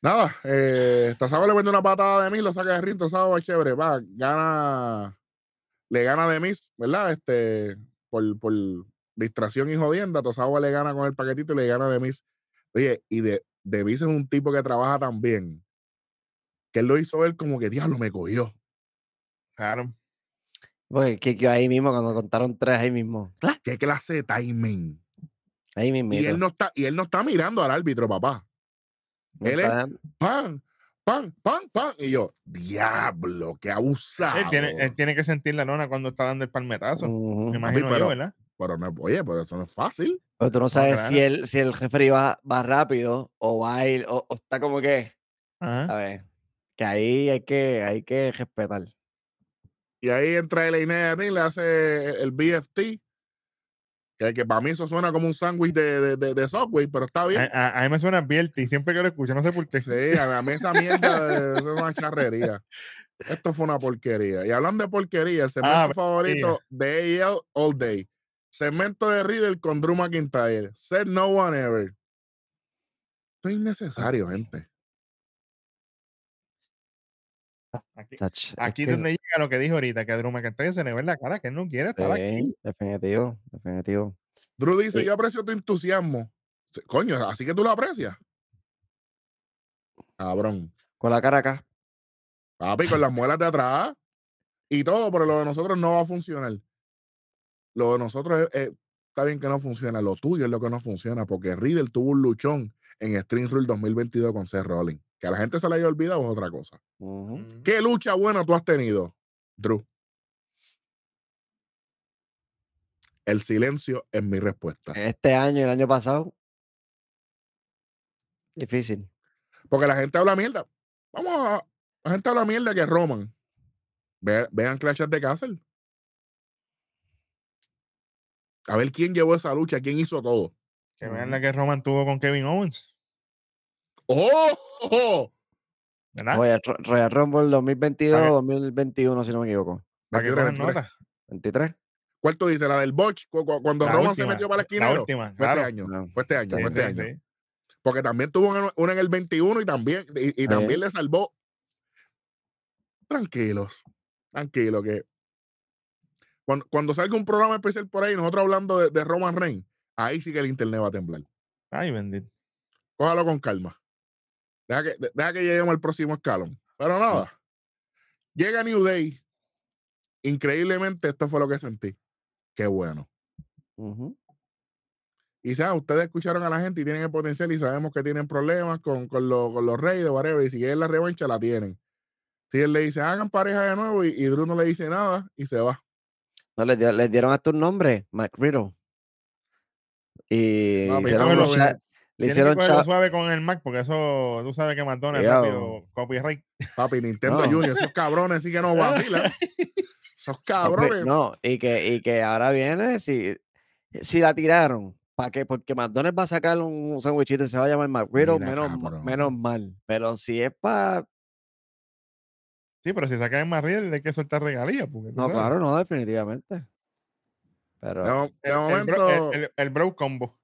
Speaker 1: Nada, eh, le mete una patada de mí, lo saca de ring, Tasaba es chévere, va, gana, le gana de Miss, ¿verdad? Este, por, por distracción y jodienda, Tasaba le gana con el paquetito y le gana de Miss. Oye, y de, de Miss es un tipo que trabaja tan bien, que él lo hizo él como que, diablo, me cogió.
Speaker 2: Claro.
Speaker 3: Porque Kikio ahí mismo, cuando contaron tres ahí mismo.
Speaker 1: Qué clase de timing.
Speaker 3: Ahí mismo.
Speaker 1: Y él no está, y él no está mirando al árbitro, papá. él es- Pan, pan, pan, pan. Y yo, diablo, qué abusado.
Speaker 2: Él tiene, él tiene que sentir la lona cuando está dando el palmetazo. Me imagino
Speaker 1: pero-
Speaker 2: yo, ¿verdad?
Speaker 1: Pero no, oye, pero eso no es fácil.
Speaker 3: Pero tú no sabes si, el, si el jefe va, va rápido o va ir, o, o está como que,
Speaker 2: Ajá.
Speaker 3: a ver, que ahí hay que, hay que respetar.
Speaker 1: Y ahí entra el Inés y le hace el, BFT. Que, que para mí eso suena como un sándwich de, de, de, de Subway, pero está bien.
Speaker 2: A, a- a mí me suena Bielti, siempre que lo escucho, no sé por qué.
Speaker 1: Sí, a, mí esa mierda es una charrería. Esto fue una porquería. Y hablando de porquería, el segmento
Speaker 2: Ah,
Speaker 1: favorito de AL All Day. Segmento de Riddle con Drew McIntyre. Said no one ever. Esto es innecesario, gente.
Speaker 2: Aquí, aquí es donde llega lo que dijo ahorita, que a Drew McIntyre se le ve en la cara que él no quiere estar aquí.
Speaker 3: definitivo, definitivo.
Speaker 1: Drew dice,
Speaker 3: Sí.
Speaker 1: yo aprecio tu entusiasmo. Coño, así que tú lo aprecias. Cabrón.
Speaker 3: Con la cara acá.
Speaker 1: Papi, con las muelas de atrás y todo, pero lo de nosotros no va a funcionar. Lo de nosotros es- es- está bien que no funciona. Lo tuyo es lo que no funciona, porque Riddle tuvo un luchón en String Rule 2022 con Seth Rollins. Que a la gente se le haya olvidado es otra cosa. ¿Qué lucha buena tú has tenido, Drew? El silencio es mi respuesta.
Speaker 3: Este año y el año pasado. Difícil.
Speaker 1: Porque la gente habla mierda. Vamos a. La gente habla mierda que Roman. Ve- vean Clash de Castle. A ver quién llevó esa lucha, quién hizo todo.
Speaker 2: Que vean la que Roman tuvo con Kevin Owens.
Speaker 1: ¡Oh! ¡Oh!
Speaker 2: ¿Verdad?
Speaker 3: Royal, Ru- Royal Rumble 2022
Speaker 2: Para
Speaker 3: 2021, si no me equivoco.
Speaker 2: Para que
Speaker 1: 23,
Speaker 2: cojan
Speaker 1: 23.
Speaker 2: nota.
Speaker 3: 23.
Speaker 1: ¿Cuál tú dices? ¿La del Botch? Cu- cu- Cuando
Speaker 2: La
Speaker 1: Roman
Speaker 2: última,
Speaker 1: se metió para el
Speaker 2: La
Speaker 1: esquinero.
Speaker 2: última,
Speaker 1: Fue
Speaker 2: claro.
Speaker 1: este año.
Speaker 3: No.
Speaker 1: Fue este año.
Speaker 3: Sí,
Speaker 1: Fue este
Speaker 2: Sí,
Speaker 1: año.
Speaker 2: sí.
Speaker 1: Porque también tuvo una, una en el 21 y también, y, y también le salvó. Tranquilos, tranquilo que cuando, cuando salga un programa especial por ahí, nosotros hablando de, de Roman Reigns, ahí sí que el internet va a temblar.
Speaker 2: Ay, bendito.
Speaker 1: Cójalo con calma. Deja que, de- deja que lleguemos al próximo escalón. Pero nada, llega New Day. Increíblemente, esto fue lo que sentí. Qué bueno. Y sea, ustedes escucharon a la gente y tienen el potencial y sabemos que tienen problemas con, con, lo- con los reyes, whatever. Y si quieren la revancha, la tienen. Si él le dice, hagan pareja de nuevo y, y Drew no le dice nada y se va.
Speaker 3: No, les, dio- les dieron hasta un nombre, Mac Riddle. Y
Speaker 1: No,
Speaker 3: hicieron,
Speaker 1: lo
Speaker 3: le
Speaker 2: Tienes
Speaker 3: hicieron
Speaker 2: que suave con el Mac, porque eso, tú sabes que McDonald's
Speaker 3: Cuidado.
Speaker 2: rápido copyright.
Speaker 1: Papi, Nintendo
Speaker 3: No.
Speaker 1: Junior, esos cabrones sí que no vacilan. [laughs] Esos cabrones.
Speaker 3: No, y que, y que ahora viene, si, si la tiraron, ¿para qué? Porque McDonald's va a sacar un sandwichito y se va a llamar McGriddle,
Speaker 1: Mira,
Speaker 3: menos,
Speaker 1: cabrón.
Speaker 3: menos mal. Pero si es para.
Speaker 2: Sí, pero si sacan en Marriel hay que soltar regalías. Porque,
Speaker 3: No,
Speaker 2: sabes.
Speaker 3: claro, no, definitivamente. Pero.
Speaker 1: De,
Speaker 2: el
Speaker 1: momento,
Speaker 2: bro, el, el- el bro combo.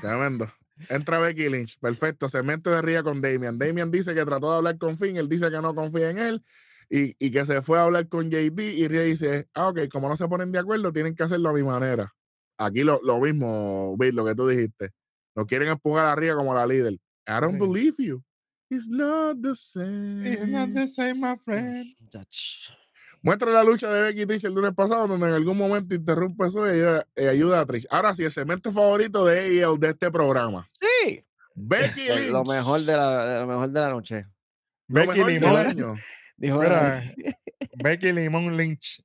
Speaker 1: tremendo. Entra Becky Lynch. Perfecto. Segmento de Ría con Damian. Damian dice que trató de hablar con Finn. Él dice que no confía en él. Y, y que se fue a hablar con JD. Y Ria dice: Ah, ok, como no se ponen de acuerdo, tienen que hacerlo a mi manera. Aquí lo, lo mismo, Bill, lo que tú dijiste. No quieren empujar a Ria como la líder. I don't
Speaker 2: Sí.
Speaker 1: believe you. It's not the same.
Speaker 2: It's not the same, my friend.
Speaker 1: Muestra la lucha de Becky Trish el lunes pasado, donde en algún momento interrumpe eso y ayuda, y ayuda a Trish. Ahora sí, el segmento favorito de AEL de este programa.
Speaker 3: Sí.
Speaker 1: Becky
Speaker 3: Eh,
Speaker 1: Lynch.
Speaker 3: Lo mejor de la, de lo mejor de la noche.
Speaker 1: lo
Speaker 2: Becky Limón.
Speaker 1: año. [laughs]
Speaker 3: Dijo
Speaker 2: Mira, [laughs] Becky Limón Lynch.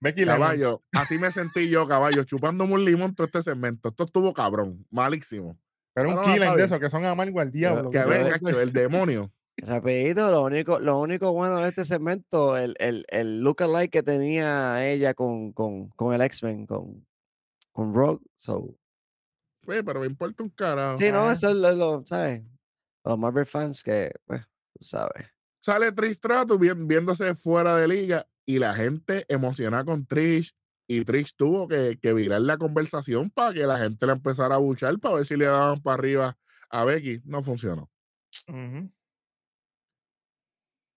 Speaker 2: Becky.
Speaker 1: Caballo, así me sentí yo, caballo, chupándome un limón todo este segmento. Esto estuvo cabrón, malísimo.
Speaker 2: Pero un
Speaker 1: está
Speaker 2: de esos que son amargo al diablo.
Speaker 1: Que ver, cacho, el demonio. [laughs]
Speaker 3: Rapidito, lo único, lo único bueno de este segmento, el, el, el lookalike que tenía ella con, con, con el X-Men, con, con Rogue. So,
Speaker 1: Pues, pero me importa un carajo.
Speaker 3: sí, no, eso es lo, lo- ¿sabes? Los Marvel fans que, pues, tú sabes.
Speaker 1: Sale Trish Stratus vi- viéndose fuera de liga y la gente emocionada con Trish. Y Trish tuvo que, que virar la conversación para que la gente la empezara a buchar para ver si le daban para arriba a Becky. No funcionó.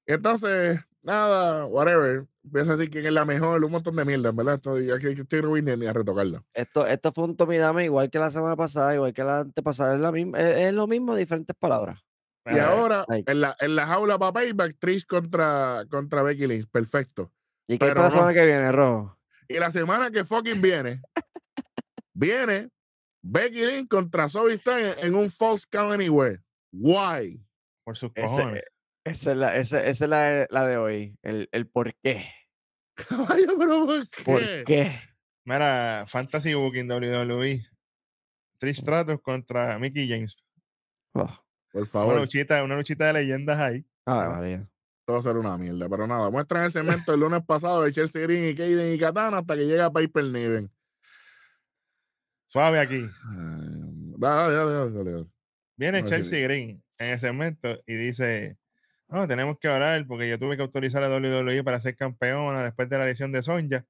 Speaker 1: Entonces, nada, whatever. Empieza a decir quién es la mejor, un montón de mierda, ¿verdad? Estoy, que estoy no ni, a retocarla.
Speaker 3: Esto, esto fue un tomidame igual que la semana pasada, igual que la antepasada, es, la misma, es, es lo mismo, diferentes palabras.
Speaker 1: Y
Speaker 2: Ah,
Speaker 1: ahora, en la, en la jaula para payback, Trish contra, contra Becky Lynch. Perfecto.
Speaker 3: ¿Y qué es
Speaker 1: Pero
Speaker 3: para la
Speaker 1: no.
Speaker 3: semana que viene, Rojo?
Speaker 1: Y la semana que fucking viene, viene Becky Lynch contra Zoe Stark en, un false count anywhere. Why?
Speaker 2: Por sus
Speaker 3: Ese-
Speaker 2: cojones.
Speaker 3: Esa es la, esa, esa es la, la de hoy, el, el por qué. [laughs]
Speaker 1: Caballo, pero ¿por qué?
Speaker 3: ¿Por qué?
Speaker 2: Mira, Fantasy Booking WWE. Trish Stratus contra Mickey James.
Speaker 3: Oh,
Speaker 1: Por
Speaker 2: Una
Speaker 1: favor,
Speaker 2: luchita, una luchita de leyendas ahí.
Speaker 1: Ah.
Speaker 3: María.
Speaker 1: Todo será una mierda. Pero nada, muestran el segmento el lunes pasado de Chelsea Green y Kaden y Katana hasta que llega Piper Niven.
Speaker 2: Suave aquí.
Speaker 1: Ay, Dale, dale.
Speaker 2: Viene Chelsea Green en el segmento y dice, no, tenemos que hablar porque yo tuve que autorizar a WWE para ser campeona después de la lesión de Sonja.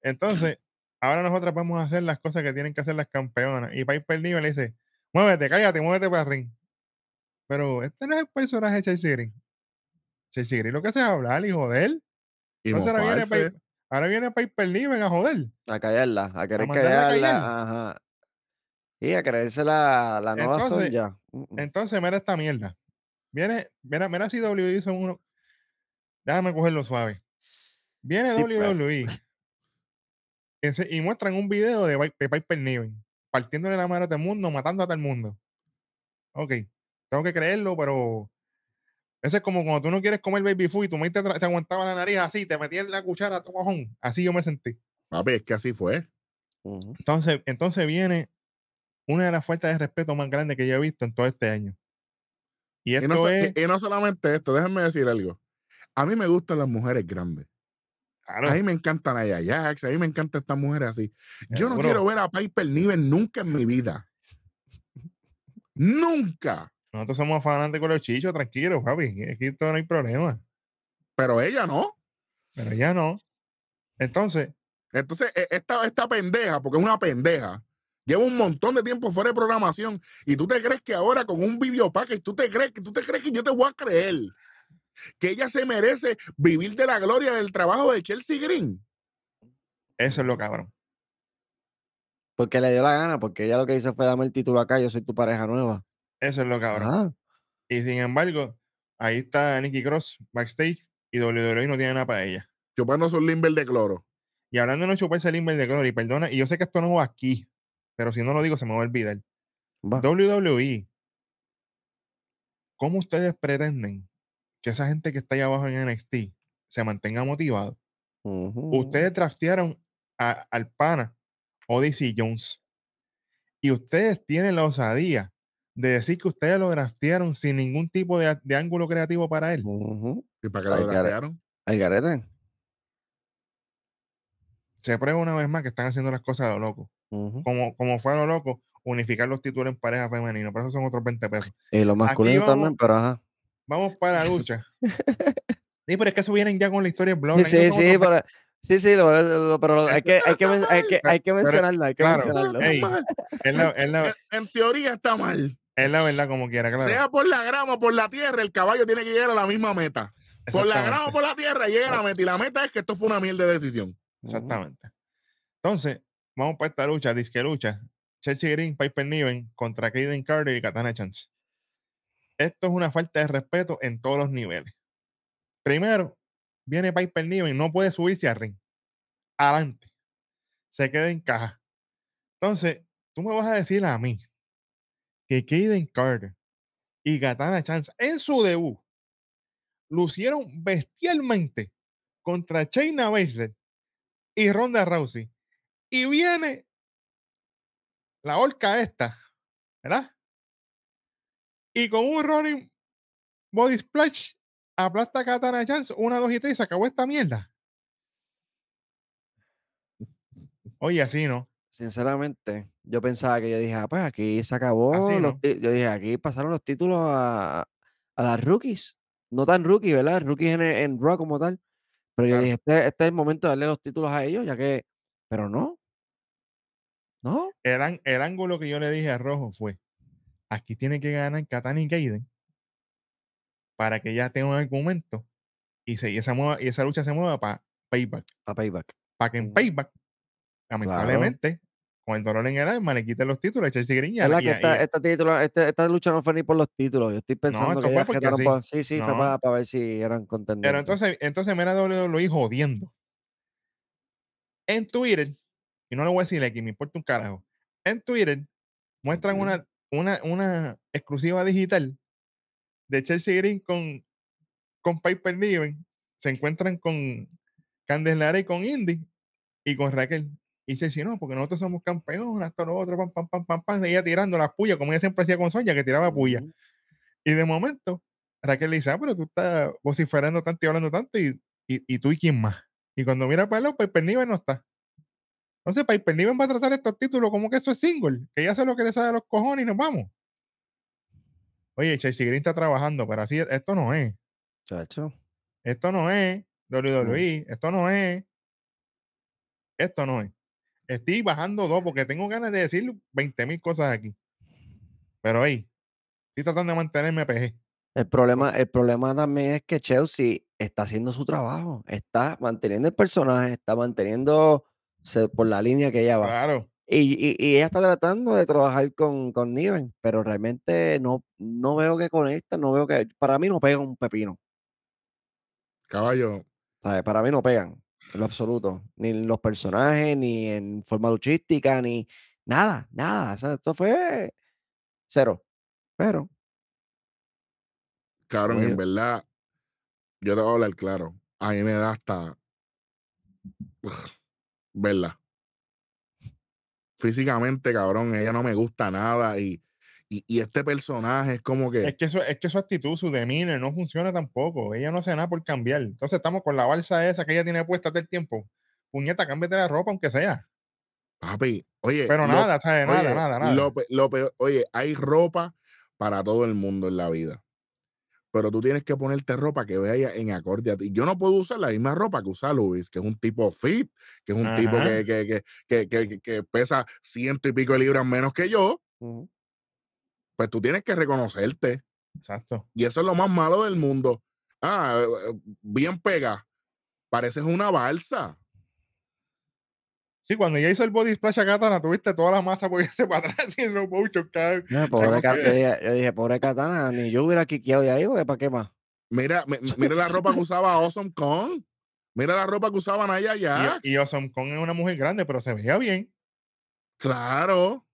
Speaker 2: Entonces, [clears throat] ahora nosotras vamos a hacer las cosas que tienen que hacer las campeonas. Y Piper Niven le dice, muévete, cállate, muévete para el ring. Pero este no es el personaje de Chelsea Green. Green lo que es hablar y joder.
Speaker 1: Y
Speaker 2: Entonces ahora viene, ahora viene Piper Niven a joder.
Speaker 3: A callarla, a querer
Speaker 2: a
Speaker 3: callarla. Ajá. Y a creerse la, la nueva
Speaker 2: Entonces,
Speaker 3: Sonja.
Speaker 2: Entonces, mira esta mierda. Viene, mira, mira si WWE hizo uno. Déjame cogerlo suave. Viene
Speaker 3: Sí, pues.
Speaker 2: WWE [laughs] ense- y muestran un video de, de Piper Niven partiéndole la madre a todo el mundo, matando a todo el mundo. Ok, tengo que creerlo, pero eso es como cuando tú no quieres comer baby food y tu mente te, te aguantaba la nariz así, te metías la cuchara a tu cojón. Así yo me sentí.
Speaker 1: Papi, es que así fue.
Speaker 2: Entonces, entonces viene una de las faltas de respeto más grandes que yo he visto en todo este año. Y
Speaker 1: Y
Speaker 2: esto
Speaker 1: no,
Speaker 2: es.
Speaker 1: y- no solamente esto, déjenme decir algo. A mí me gustan las mujeres grandes.
Speaker 2: claro,
Speaker 1: A mí me encantan a Jax, a mí me encantan estas mujeres así. Yo no quiero ver a Piper Niven nunca en mi vida. Nunca.
Speaker 2: Nosotros somos fanáticos de los chichos, tranquilo, papi. Aquí esto no hay problema.
Speaker 1: Pero ella no.
Speaker 2: Pero ya no. Entonces,
Speaker 1: Entonces, e- esta, esta pendeja, porque es una pendeja, lleva un montón de tiempo fuera de programación y tú te crees que ahora con un video package, tú te crees que tú te crees que yo te voy a creer que ella se merece vivir de la gloria del trabajo de Chelsea Green.
Speaker 2: eso es lo cabrón.
Speaker 3: Porque le dio la gana, porque ella lo que hizo fue dame el título acá, yo soy tu pareja nueva.
Speaker 2: Eso es lo cabrón.
Speaker 3: Ah,
Speaker 2: Y sin embargo, ahí está Nikki Cross backstage y WWE no tiene nada para ella.
Speaker 1: Chupándose un limber de cloro.
Speaker 2: Y hablando de no chuparse el limber de color, y perdona, y yo sé que esto no va aquí, pero si no lo digo se me va a olvidar.
Speaker 3: va.
Speaker 2: WWE, ¿cómo ustedes pretenden que esa gente que está ahí abajo en NXT se mantenga motivado? Ustedes draftearon a- al pana Odyssey Jones. Y ustedes tienen la osadía de decir que ustedes lo draftearon sin ningún tipo de, de ángulo creativo para él.
Speaker 1: ¿Y para qué lo draftearon?
Speaker 3: Al garete.
Speaker 2: Se prueba una vez más que están haciendo las cosas a lo loco. Como, como fue a lo loco, unificar los títulos en pareja femenina. Pero eso son otros 20 pesos.
Speaker 3: Y lo masculino
Speaker 2: vamos-
Speaker 3: también, pero ajá.
Speaker 2: Vamos para la lucha. [laughs] Sí, pero es que eso vienen ya con la historia de
Speaker 3: Sí,
Speaker 2: Bloodline.
Speaker 3: sí, sí, pero, sí, sí, lo- lo- pero hay que, hay que, hay que, hay que mencionarlo, hay que
Speaker 2: claro,
Speaker 3: mencionarlo.
Speaker 2: ey. Es la, es la-
Speaker 1: En, en teoría está mal.
Speaker 2: es la verdad como quiera, claro.
Speaker 1: Sea por la grama o por la tierra, el caballo tiene que llegar a la misma meta. Por la grama o por la tierra llega a la meta. Y la meta es que esto fue una mierda de decisión.
Speaker 2: Exactamente. Entonces, vamos para esta lucha, disque lucha. Chelsea Green, Piper Niven contra Kaden Carter y Katana Chance. esto es una falta de respeto en todos los niveles. Primero, viene Piper Niven, no puede subirse a ring. Adelante. Se queda en caja. Entonces, tú me vas a decir a mí que Kaden Carter y Katana Chance en su debut lucieron bestialmente contra Shayna Baszler y Ronda Rousey. Y viene la orca esta, ¿verdad? Y con un running body splash aplasta a Katana Chance, una, dos y tres, y se acabó esta mierda. Oye, así no.
Speaker 3: Sinceramente, yo pensaba que yo dije, ah, pues aquí se acabó.
Speaker 2: Así
Speaker 3: los
Speaker 2: no.
Speaker 3: ti- Yo dije, aquí pasaron los títulos a, a las rookies. No tan rookies, ¿verdad? Rookies en, en Raw como tal. Pero yo
Speaker 2: Claro.
Speaker 3: dije, este, este es el momento de darle los títulos a ellos, ya que. Pero no. No.
Speaker 2: El, el ángulo que yo le dije a Rojo fue: aquí tiene que ganar Katana y Kaden para que ya tenga un argumento y, se, y, esa, mueva- y esa lucha se mueva para Payback.
Speaker 3: A payback.
Speaker 2: Para que en. Payback, lamentablemente, con el dolor en el alma, le quiten los títulos a Chelsea Green. y a-
Speaker 3: ¿Verdad
Speaker 2: y
Speaker 3: que esta, esta, título- este- esta lucha no fue ni por los títulos? Yo estoy pensando que
Speaker 2: fue porque sí.
Speaker 3: por- Sí, sí, fue
Speaker 2: No.
Speaker 3: para, ver si eran contendientes.
Speaker 2: Pero entonces, entonces mira WWE jodiendo. En Twitter, y no le voy a decir aquí, me importa un carajo. En Twitter muestran
Speaker 1: Ujú.
Speaker 2: una, una, una exclusiva digital de Chelsea Green con, con Piper Niven. Se encuentran con Candice LeRae y con Indy y con Raquel. Y Chelsea, no, porque nosotros somos campeones, esto, lo otro, pam, pam, pam, pam, pam. Ella tirando las pullas, como ella siempre hacía con Sonia, que tiraba puya. Y de momento, Raquel le dice, ah, pero tú estás vociferando tanto y hablando tanto, y, y, y tú y quién más. Y cuando mira para el lado, Piper Niven no está. Entonces, Piper Niven va a tratar estos títulos como que eso es single, que ya hace lo que le sale a los cojones y nos vamos. Oye, Chelsea Green está trabajando, pero así, esto no es.
Speaker 3: Chacho.
Speaker 2: Esto no es WWE, esto no es. Esto no es. Estoy bajando dos porque tengo ganas de decir 20 mil cosas aquí. Pero hey, estoy tratando de mantenerme PG.
Speaker 3: El problema, el problema también es que Chelsea está haciendo su trabajo, está manteniendo el personaje, está manteniendo por la línea que ella va.
Speaker 2: Claro.
Speaker 3: Y, y- y ella está tratando de trabajar con, con Niven, pero realmente no, no veo que conecta, no veo que, para mí no pegan un pepino,
Speaker 1: Caballo,
Speaker 3: ¿sabes? Para mí no pegan, en lo absoluto, ni en los personajes, ni en forma luchística, ni nada, nada, o sea, esto fue cero, pero,
Speaker 1: cabrón, en verdad, yo te voy a hablar claro. A mí me da hasta. verla. Físicamente, cabrón, ella no me gusta nada. Y, y, y este personaje es como que.
Speaker 2: Es que, eso, es que su actitud, su demeanor no funciona tampoco. Ella no hace nada por cambiar. Entonces estamos con la balsa esa que ella tiene puesta todo el tiempo. Puñeta, cámbiate la ropa aunque sea.
Speaker 1: Papi, oye.
Speaker 2: Pero
Speaker 1: lo-
Speaker 2: nada, ¿sabes? Nada,
Speaker 1: oye,
Speaker 2: nada, nada.
Speaker 1: Lo, pe- lo peor- oye, hay ropa para todo el mundo en la vida. Pero tú tienes que ponerte ropa que vaya en acorde a ti. Yo no puedo usar la misma ropa que usa Luis, que es un tipo fit, que es un tipo
Speaker 2: Ajá.
Speaker 1: que, que, que, que, que- que- que pesa ciento y pico de libras menos que yo. Pues tú tienes que reconocerte.
Speaker 2: Exacto.
Speaker 1: Y eso es lo más malo del mundo. Ah, eh, bien pega. Pareces una balsa.
Speaker 2: Sí, cuando ella hizo el body splash a Katana, tuviste toda la masa por irse [laughs] para atrás haciendo mucho cabrón.
Speaker 3: no, pobre
Speaker 2: como
Speaker 3: Ka-
Speaker 2: que-
Speaker 3: yo, dije, yo dije, pobre Katana, ni yo hubiera quiqueado de ahí, porque ¿para qué más?
Speaker 1: Mira, mi- mira la ropa que usaba Awesome Kong. Mira la ropa que usaba Naya Jax.
Speaker 2: Y, y Awesome Kong es una mujer grande, pero se veía bien.
Speaker 1: Claro.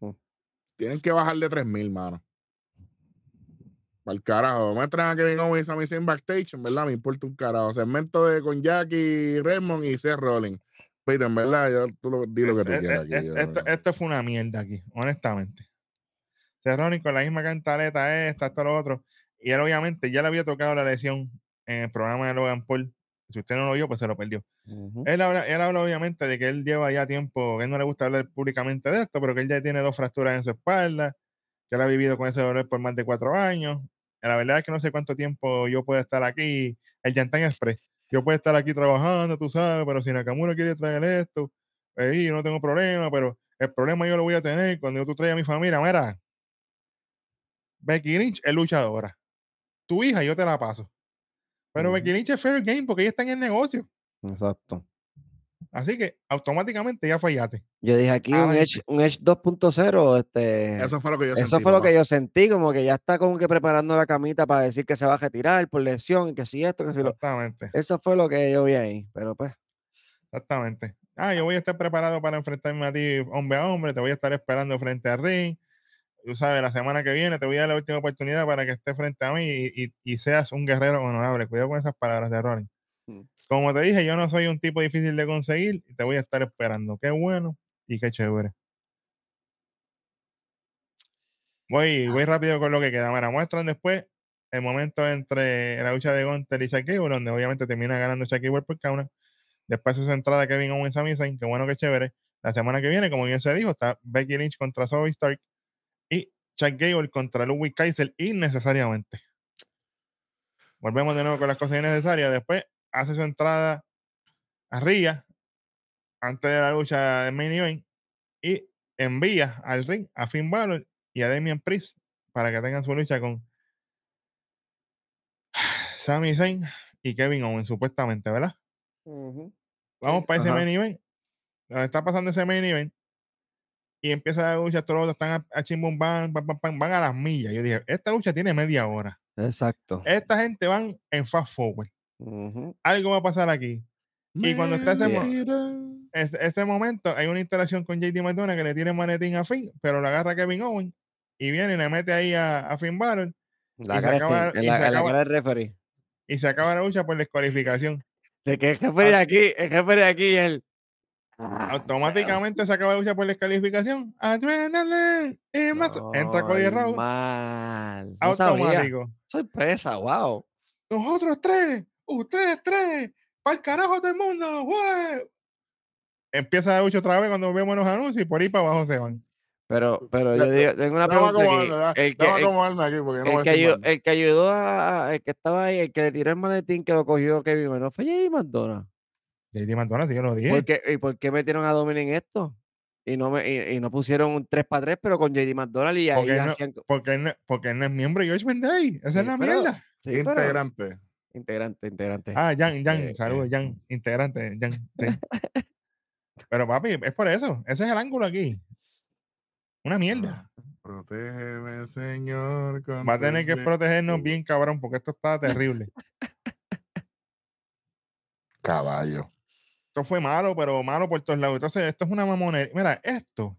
Speaker 3: Mm.
Speaker 1: Tienen que bajar de 3000, mano. Para el carajo. Muestran a Kevin Owens a mí sin backstage, en verdad me importa un carajo. Segmento de con Jackie Raymond y Seth Rollins. Pero en verdad, yo, tú lo, di lo que tú
Speaker 2: Eh,
Speaker 1: quieras. aquí,
Speaker 2: eh,
Speaker 1: yo-
Speaker 2: esto, esto fue una mierda aquí, honestamente. Cerroni con la misma cantaleta, esta, esto, lo otro. Y él, obviamente, ya le había tocado la lesión en el programa de Logan Paul. Si usted no lo vio, pues se lo perdió. Él habla, él habla obviamente de que él lleva ya tiempo, que él no le gusta hablar públicamente de esto, pero que él ya tiene dos fracturas en su espalda, que él ha vivido con ese dolor por más de cuatro años. La verdad es que no sé cuánto tiempo yo puedo estar aquí, el Yantan Express. Yo puedo estar aquí trabajando, tú sabes, pero si Nakamura quiere traer esto, ahí yo no tengo problema, pero el problema yo lo voy a tener cuando yo tú traigas a mi familia. Mira, Becky Lynch es luchadora. Tu hija yo te la paso. Pero. Becky Lynch es fair game porque ella está en el negocio.
Speaker 3: Exacto.
Speaker 2: Así que automáticamente ya fallaste.
Speaker 3: Yo dije aquí
Speaker 2: Ah,
Speaker 3: un. Edge, un Edge 2.0, este,
Speaker 1: Eso fue lo que yo
Speaker 3: eso
Speaker 1: sentí.
Speaker 3: fue lo
Speaker 1: papá.
Speaker 3: que yo sentí, como que ya está como que preparando la camita para decir que se va a retirar por lesión y que si esto, que si lo...
Speaker 2: Exactamente.
Speaker 3: Eso fue lo que yo vi ahí, pero pues,
Speaker 2: Exactamente. Ah, yo voy a estar preparado para enfrentarme a ti hombre a hombre, te voy a estar esperando frente a ring. Tú sabes, la semana que viene te voy a dar la última oportunidad para que estés frente a mí y, y- y seas un guerrero honorable. Cuidado con esas palabras de Rollins.
Speaker 3: Mm.
Speaker 2: Como te dije, yo no soy un tipo difícil de conseguir y te voy a estar esperando. Qué bueno y qué chévere. Voy, voy rápido con lo que queda. Mira, muestran después el momento entre la lucha de Gunter y Shaquille, donde obviamente termina ganando Shaquille por counter. Después esa entrada Kevin Owens a Zayn, qué bueno, qué chévere. La semana que viene, como bien se dijo, está Becky Lynch contra Zoe Stark y Chuck Gable contra Ludwig Kaiser innecesariamente. Volvemos de nuevo con las cosas innecesarias. Después hace su entrada a Ria antes de la lucha de main event y envía al ring a Finn Balor y a Damian Priest para que tengan su lucha con [sighs] Sami Zayn y Kevin Owens, supuestamente, ¿verdad? Vamos para ese main event. Está pasando ese main event. Y empieza la lucha, todos están a, a chimbum, van, van, van, van a las millas. Yo dije, esta lucha tiene media hora.
Speaker 3: exacto.
Speaker 2: Esta gente van en fast forward.
Speaker 3: Ujú.
Speaker 2: Algo va a pasar aquí. Y cuando está ese mo-. Este, este momento hay una interacción con JD McDonough que le tiene el maletín a Finn, pero la agarra Kevin Owens y viene y le mete ahí a, a Finn Balor
Speaker 3: La cara,
Speaker 2: acaba- y
Speaker 3: la,
Speaker 2: se
Speaker 3: en la
Speaker 2: acaba-
Speaker 3: cara del referee.
Speaker 2: y se acaba la lucha por descualificación. [laughs]
Speaker 3: De que el jefe de aquí, el jefe de aquí, él. Ah,
Speaker 2: Automáticamente se acaba la lucha por descalificación. Adrenaline y más. Entra Cody Rhodes.
Speaker 3: No.
Speaker 2: Automático.
Speaker 3: Sorpresa, wow.
Speaker 2: Nosotros tres, ustedes tres, para el carajo del mundo, güey. Empieza lucha otra vez cuando vemos los anuncios y por ahí para abajo se van.
Speaker 3: Pero, pero yo digo, tengo una pregunta aquí. El que,
Speaker 1: no
Speaker 3: ayudó, el que ayudó a, el que estaba ahí, el que le tiró el maletín que lo cogió Kevin, no fue JD McDonough.
Speaker 2: JD McDonald, si yo lo dije.
Speaker 3: ¿Por qué, ¿Y por qué metieron a Dominic en esto? Y no, me, y, y no pusieron un 3 para 3, pero con JD McDonald y ahí
Speaker 2: Porque no-
Speaker 3: hacían. co-
Speaker 2: Porque él, no, porque él no es miembro de Judgment Day. Esa
Speaker 3: Sí,
Speaker 2: es la
Speaker 3: pero-
Speaker 2: mierda.
Speaker 3: Sí, pero-
Speaker 1: Integrante.
Speaker 3: integrante.
Speaker 2: Ah, Jan, Jan,
Speaker 3: Eh,
Speaker 2: saludos,
Speaker 3: eh.
Speaker 2: Jan, [laughs] integrante, Jan. sí. [laughs] Pero papi, es por eso. Ese es el ángulo aquí. Una mierda.
Speaker 1: Protégeme, Señor.
Speaker 2: Va a tener que protegernos bien, cabrón, porque esto está terrible. [laughs]
Speaker 1: Caballo.
Speaker 2: Esto fue malo, pero malo por todos lados. Entonces, esto es una mamonería. Mira, esto.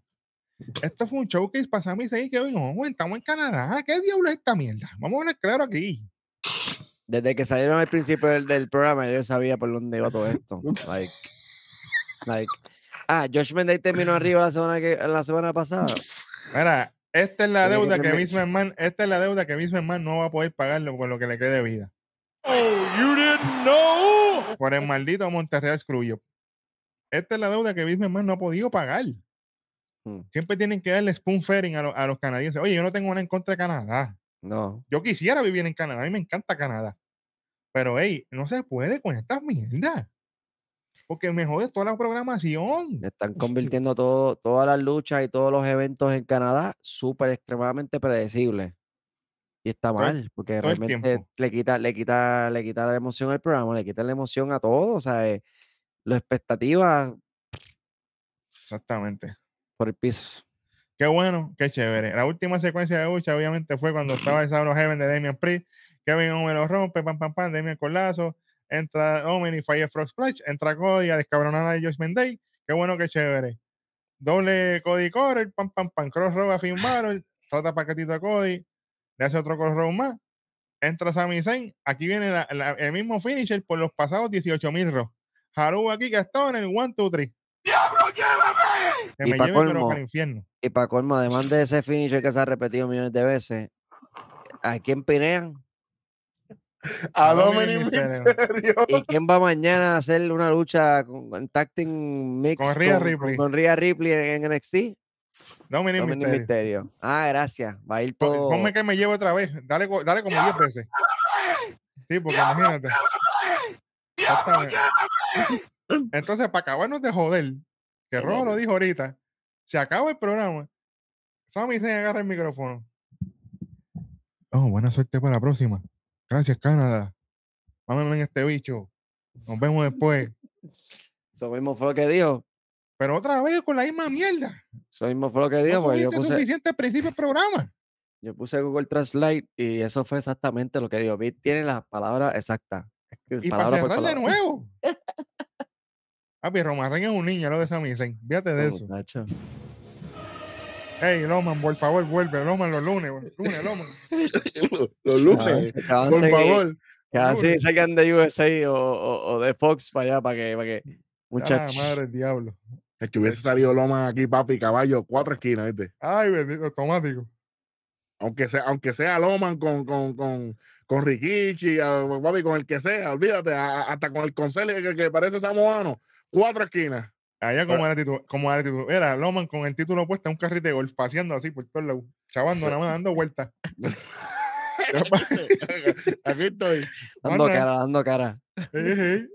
Speaker 2: Esto fue un showcase para Sami Zayn que vino. Estamos en Canadá. ¿Qué diablo es esta mierda? Vamos a hablar claro aquí.
Speaker 3: Desde que salieron al principio del, del programa, yo sabía por dónde iba todo esto. Like, like. Ah, Josh Mendez terminó arriba la semana, que, la semana pasada.
Speaker 2: Mira, esta es la
Speaker 3: que
Speaker 2: deuda que McMahon, esta es la deuda que no va a poder pagarlo con lo que le quede de vida. Por el maldito Monterreal Screwjob. Esta es la deuda que McMahon no ha podido pagar.
Speaker 3: Hmm.
Speaker 2: Siempre tienen que darle spoon feeding a, lo- a los canadienses. Oye, yo no tengo nada en contra de Canadá.
Speaker 3: No.
Speaker 2: Yo quisiera vivir en Canadá. A mí me encanta Canadá. Pero, hey, no se puede con estas mierdas. Porque me jode toda la programación.
Speaker 3: Están [laughs] convirtiendo todo, todas las luchas y todos los eventos en Canadá súper extremadamente predecibles. Y está
Speaker 2: Todo
Speaker 3: mal, porque
Speaker 2: todo
Speaker 3: realmente le quita, le quita, le quita la emoción al programa, le quita la emoción a todo. O sea, eh, las expectativas
Speaker 2: Exactamente.
Speaker 3: por el piso.
Speaker 2: Qué bueno, qué chévere. La última secuencia de lucha, obviamente, fue cuando estaba el Sabro Heaven de Damian Priest. Kevin Owen lo rompe, pam, pam, pam, Damian con lazo. Entra Omen y falla Frog Splash. Entra Cody a descabronar a Josh Day. Qué bueno, qué chévere. Doble Cody Correr, pam, pam, pam. Crossroad a Finn Balor. Trata paquetito a Cody. Le hace otro crossroad más. Entra Sami Zayn. Aquí viene el mismo finisher por los pasados 18 mil. Haru aquí en el 1, 2, 3. Que
Speaker 3: Y
Speaker 2: me
Speaker 3: pa'
Speaker 2: lleve pero
Speaker 3: colmo,
Speaker 2: para el infierno.
Speaker 3: Y para colmo, además de ese finisher que se ha repetido millones de veces, ¿a quién pinean?
Speaker 1: A
Speaker 2: A Dominic. Mysterio.
Speaker 3: ¿Y quién va mañana a hacer una lucha con, en team mix
Speaker 2: Con Rhea
Speaker 3: con,
Speaker 2: Ripley.
Speaker 3: con Rhea Ripley en, en NXT?
Speaker 2: Dominic
Speaker 3: Dominic.
Speaker 2: Mysterio.
Speaker 3: Ah, gracias. Va a ir todo.
Speaker 2: Ponme que me llevo otra vez. Dale, dale como 10 veces. Sí, porque imagínate. Exactamente. Entonces, para acabarnos de joder, que Rojo lo dijo ahorita, se acaba el programa. Sammy se agarra el micrófono. Oh, buena suerte para la próxima. Gracias, Canadá. Vámonos en este bicho. Nos vemos después.
Speaker 3: Eso mismo fue lo que dijo.
Speaker 2: Pero otra vez con la misma mierda.
Speaker 3: Eso mismo fue lo que dijo.
Speaker 2: No
Speaker 3: porque yo puse,
Speaker 2: suficiente al principio del programa.
Speaker 3: yo puse Google Translate y eso fue exactamente lo que dijo. Bit tiene las palabras exactas.
Speaker 2: Y para
Speaker 3: palabra
Speaker 2: cerrar de
Speaker 3: palabra. [laughs]
Speaker 2: nuevo. Papi, Romarren es un niño, lo de Sami Zayn. Fíjate de
Speaker 3: No,
Speaker 2: eso.
Speaker 3: muchacho.
Speaker 2: Hey, Loman, por favor, vuelve. Loman los lunes. Lunes, Loman. [laughs]
Speaker 1: Los lunes,
Speaker 3: Que
Speaker 1: por
Speaker 3: seguir-
Speaker 1: favor.
Speaker 3: Que así salgan de USA o, o- o de Fox para allá, para que, para que
Speaker 2: Ah,
Speaker 3: muchachos.
Speaker 2: madre del diablo.
Speaker 1: Es que hubiese salido Loma aquí, papi, caballo, cuatro esquinas, ¿viste?
Speaker 2: Ay, bendito, automático.
Speaker 1: Aunque sea, aunque sea Loman con, con, con, con Rikichi, a- papi, con el que sea, olvídate, a- hasta con el conserje que, que parece samoano, cuatro esquinas.
Speaker 2: Allá como era actitud, como era actitud. Era Loman con el título puesto en un carrito de golf, paseando así por todos lados. Chavando, nada más dando vueltas. [laughs] [laughs]
Speaker 1: Aquí estoy.
Speaker 3: Dando cara, dando cara.
Speaker 2: Eh, eh.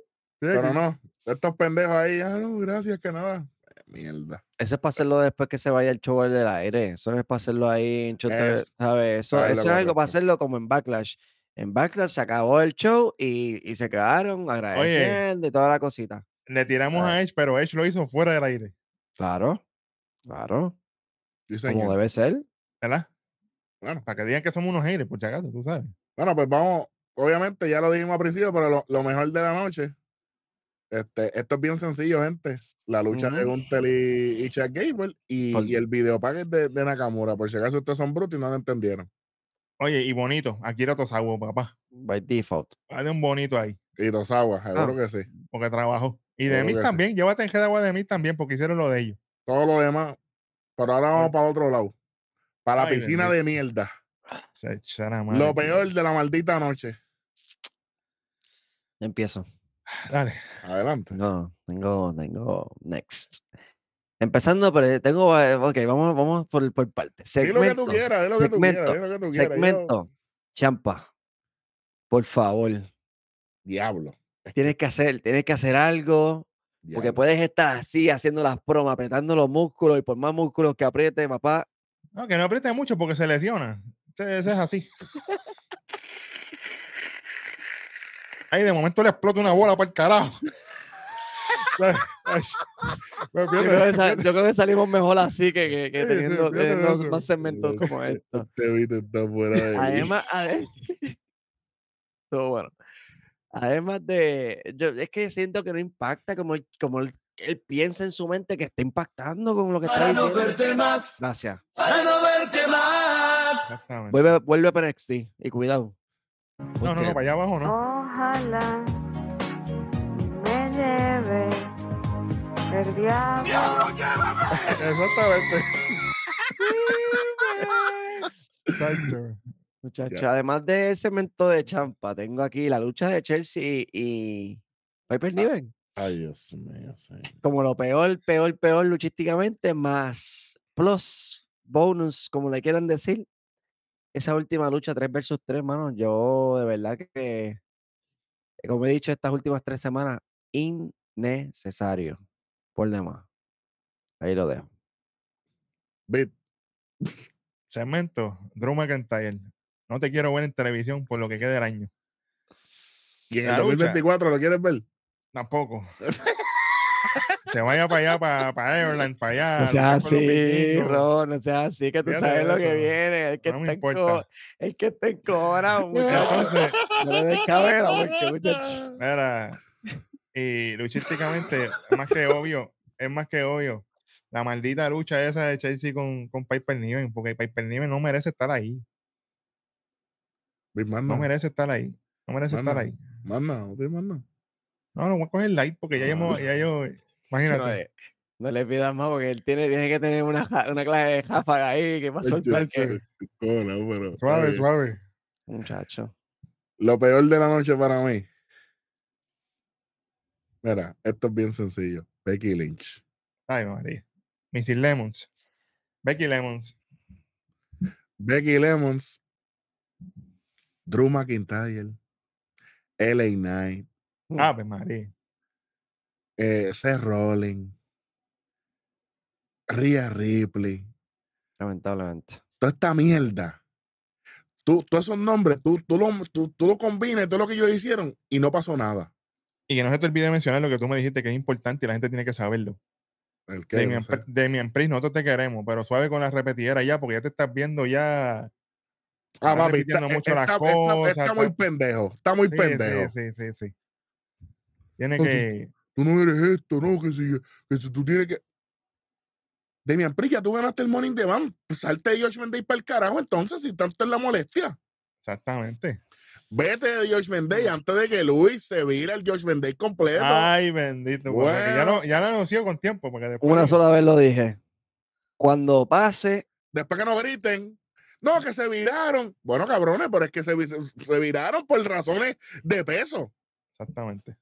Speaker 2: Sí,
Speaker 1: Pero no, estos pendejos ahí, ah, no, gracias, que nada. Mierda.
Speaker 3: Eso es para hacerlo después que se vaya el show del aire. Eso no es para hacerlo ahí en
Speaker 1: Es-
Speaker 3: ¿sabes? Eso, eso es algo para hacerlo como en Backlash. En Backlash se acabó el show y, y se quedaron agradeciendo y toda la cosita.
Speaker 2: Le tiramos a Edge, pero Edge lo hizo fuera del aire.
Speaker 3: Claro, claro. Como debe ser.
Speaker 2: ¿Verdad?
Speaker 1: Bueno,
Speaker 2: Para que digan que somos unos haters, por si acaso, tú sabes.
Speaker 1: bueno, pues vamos, obviamente ya lo dijimos al principio, pero lo, lo mejor de la noche, este, esto es bien sencillo, gente. La lucha de
Speaker 3: Ujú.
Speaker 1: Gunter y, y Chad Gable y, y el video package de, de Nakamura. Por si acaso ustedes son brutos y no lo entendieron.
Speaker 2: Oye, y bonito. Akira Tosawa, papá.
Speaker 3: By default.
Speaker 2: Hay un bonito ahí,
Speaker 1: Y Tosawa, seguro
Speaker 3: Ah.
Speaker 1: que sí.
Speaker 2: porque trabajó. Y de mí
Speaker 1: que sí.
Speaker 2: también. Llévate en agua de mí también, porque hicieron lo de ellos.
Speaker 1: Todo lo demás. Pero ahora vamos para otro lado. Para la piscina de mierda.
Speaker 2: Se echara madre.
Speaker 1: Lo peor de la maldita noche.
Speaker 3: Empiezo.
Speaker 2: Dale.
Speaker 1: Adelante.
Speaker 3: No, tengo, tengo next. Empezando, pero tengo, ok, vamos, vamos por, por partes.
Speaker 1: Di lo que tú quieras, di lo que tú quieras,
Speaker 3: segmento,
Speaker 1: di lo que tú quieras. Yo-
Speaker 3: Segmento. Champa. Por favor.
Speaker 1: Diablo.
Speaker 3: Tienes que hacer, tienes que hacer algo. Porque puedes estar así haciendo las bromas, apretando los músculos y por más músculos que apriete, papá.
Speaker 2: No, que no apriete mucho porque se lesiona. Ese, ese es así. Ahí de momento le explota una bola para el carajo. [laughs] Me
Speaker 3: Yo creo, que, salimos mejor así que, teniendo, teniendo más segmentos como esto.
Speaker 1: Este video está fuera de.
Speaker 3: Además, ade- [laughs] Estuvo bueno. Además de, yo, es que siento que no impacta como, él- como él, él piensa en su mente que está impactando con lo que está diciendo.
Speaker 4: más,
Speaker 3: Gracias.
Speaker 4: para no verte más.
Speaker 3: Vuelve, vuelve para NXT y cuidado.
Speaker 2: No, no, no, para allá abajo no.
Speaker 5: Ojalá me lleve el diablo.
Speaker 2: Exactamente. Tacho.
Speaker 3: Muchacho,
Speaker 1: Ya.
Speaker 3: además del segmento de Champa, tengo aquí la lucha de Chelsea y Piper Niven.
Speaker 1: Ay, Dios mío. señor.
Speaker 3: Como lo peor, peor, peor luchísticamente, más plus, bonus, como le quieran decir. Esa última lucha 3 versus 3, mano, yo de verdad que, como he dicho estas últimas tres semanas, innecesario. Por demás. Ahí lo dejo.
Speaker 1: Bit,
Speaker 2: Segmento, [laughs] Drew McIntyre. No te quiero ver en televisión por lo que quede del año.
Speaker 1: ¿Y en el
Speaker 2: lucha.
Speaker 1: 2024 lo quieres ver?
Speaker 2: Tampoco. [laughs] Se vaya para allá, para, para Ireland, para allá.
Speaker 3: No
Speaker 2: los
Speaker 3: así. Ron, no seas así, que tú
Speaker 2: Fíjate
Speaker 3: sabes lo que viene. El que,
Speaker 2: no me
Speaker 3: está co- el que está en cobra. [laughs]
Speaker 2: Entonces, [laughs]
Speaker 3: No le des cabeza, porque, muchacho.
Speaker 2: Mira, y luchísticamente, es más que obvio, es más que obvio. La maldita lucha esa de Chelsea con, con Piper Niven, porque Piper Niven no merece estar ahí. No merece estar ahí. No merece estar ahí.
Speaker 1: Manda, no manda.
Speaker 2: No, no voy a coger light porque ya yo, me- ya yo, [laughs]
Speaker 3: No,
Speaker 2: imagínate.
Speaker 3: no le pidas más porque él tiene, tiene que tener una, una clase de ráfaga ahí que va a soltar que.
Speaker 1: Pero,
Speaker 2: Suave,
Speaker 1: ay,
Speaker 2: suave.
Speaker 3: Muchacho.
Speaker 1: Lo peor de la noche para mí. Mira, esto es bien sencillo. Becky Lynch.
Speaker 2: Ay, María. Missy Lemons. Becky Lemons.
Speaker 1: Becky Lemons. Drew McIntyre. LA Knight.
Speaker 2: Ave María.
Speaker 1: eh, Seth Rollins. Rhea Ripley.
Speaker 3: Lamentablemente.
Speaker 1: Toda esta mierda. Tú, todos esos nombres, tú, tú, lo, tú, tú lo combinas, todo lo que ellos hicieron y no pasó nada.
Speaker 2: Y que no se te olvide mencionar lo que tú me dijiste que es importante y la gente tiene que saberlo.
Speaker 1: El no sé.
Speaker 2: Pri- Damian Priest, nosotros te queremos, pero suave con la repetidera ya, porque ya te estás viendo ya.
Speaker 1: Ah,
Speaker 2: repitiendo
Speaker 1: está,
Speaker 2: mucho las
Speaker 1: está- está-
Speaker 2: cosas,
Speaker 1: está muy pendejo. Está muy
Speaker 2: Sí,
Speaker 1: pendejo.
Speaker 2: Sí, sí, sí, sí. Tiene
Speaker 1: No,
Speaker 2: que.
Speaker 1: Tú no eres esto, ¿no? Que si, que si tú tienes que. Demian Priest, ya tú ganaste el Morning de Van. Salte de George Mendey para el carajo, entonces, si tanto es la molestia.
Speaker 2: Exactamente.
Speaker 1: Vete de George Mendey antes de que Luis se vira el George Mendey completo.
Speaker 2: Ay, bendito. porque ya,
Speaker 1: Bueno.
Speaker 2: lo, ya lo anunció con tiempo. Porque después
Speaker 3: Una sola vez lo dije. Cuando pase,
Speaker 1: Después que no griten. No, que se viraron. Bueno, cabrones, pero es que se, vi- se- se viraron por razones de peso.
Speaker 2: Exactamente.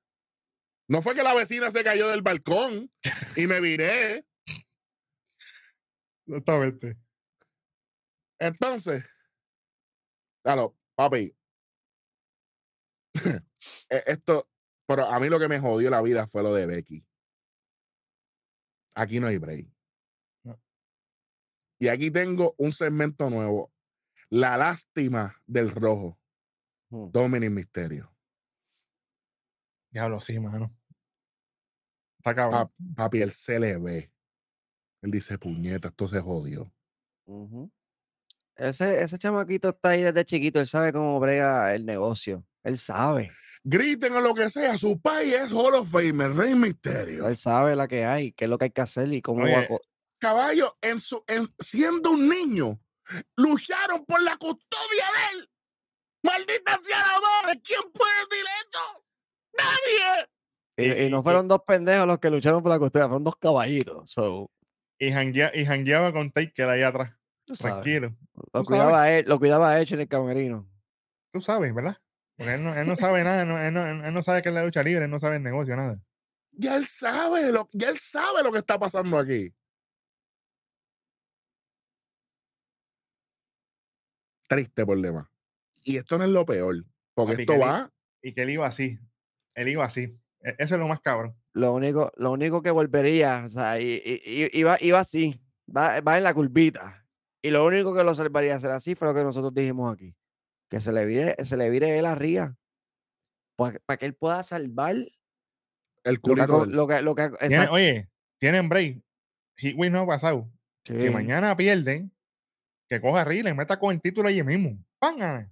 Speaker 1: No fue que la vecina se cayó del balcón y me viré.
Speaker 2: Exactamente.
Speaker 1: Entonces, claro, papi. [clears throat] e- Esto, pero a mí lo que me jodió la vida fue lo de Becky. Aquí no hay break. Y aquí tengo un segmento nuevo. La lástima del rojo.
Speaker 3: Hmm.
Speaker 1: Dominic Misterio.
Speaker 2: Diablo, sí, mano. Está cabrón.
Speaker 1: Pa- papi, él se le ve. Él dice, puñeta, esto se jodió.
Speaker 3: ese, ese chamaquito está ahí desde chiquito. Él sabe cómo brega el negocio. Él sabe.
Speaker 1: Griten o lo que sea, su país es Hall of Famer, Rey Misterio.
Speaker 3: Él sabe la que hay, qué es lo que hay que hacer y cómo va a
Speaker 2: Oye,
Speaker 3: co-
Speaker 1: caballo, en su, en- siendo un niño, lucharon por la custodia de él. Maldita sea la madre, ¿quién puede decir eso? Nadie.
Speaker 3: Y,
Speaker 2: y-
Speaker 3: y no fueron dos pendejos los que lucharon por la custodia, fueron dos caballitos. So,
Speaker 2: Y, janguea- y jangueaba con Take de ahí atrás.
Speaker 3: tú sabes,
Speaker 2: Tranquilo.
Speaker 3: Lo
Speaker 2: tú
Speaker 3: cuidaba, a él, lo cuidaba Edge en el camerino.
Speaker 2: Tú sabes, ¿verdad? Porque él no, él no sabe nada. no- él, no, él no sabe qué es la lucha libre. Él no sabe el negocio, nada.
Speaker 1: Ya él sabe lo, ya él sabe lo que está pasando aquí. Triste por demás. Y esto no es lo peor, porque
Speaker 2: Papi,
Speaker 1: esto va.
Speaker 2: Y que él iba así. Él iba así. E- Eso es lo más cabrón.
Speaker 3: Lo único, lo único que volvería, o sea, i- i- iba, iba así, va, va en la curvita. Y lo único que lo salvaría hacer así fue lo que nosotros dijimos aquí. Que se le vire, se le vire él arriba. Para que él pueda salvar
Speaker 1: El
Speaker 3: lo que,
Speaker 1: culito.
Speaker 3: lo que, lo que,
Speaker 2: Tiene- oye, tienen break. Hit win no ha pasado. Si mañana pierden, que coja Rile, meta con el título allí mismo. ¡Panga!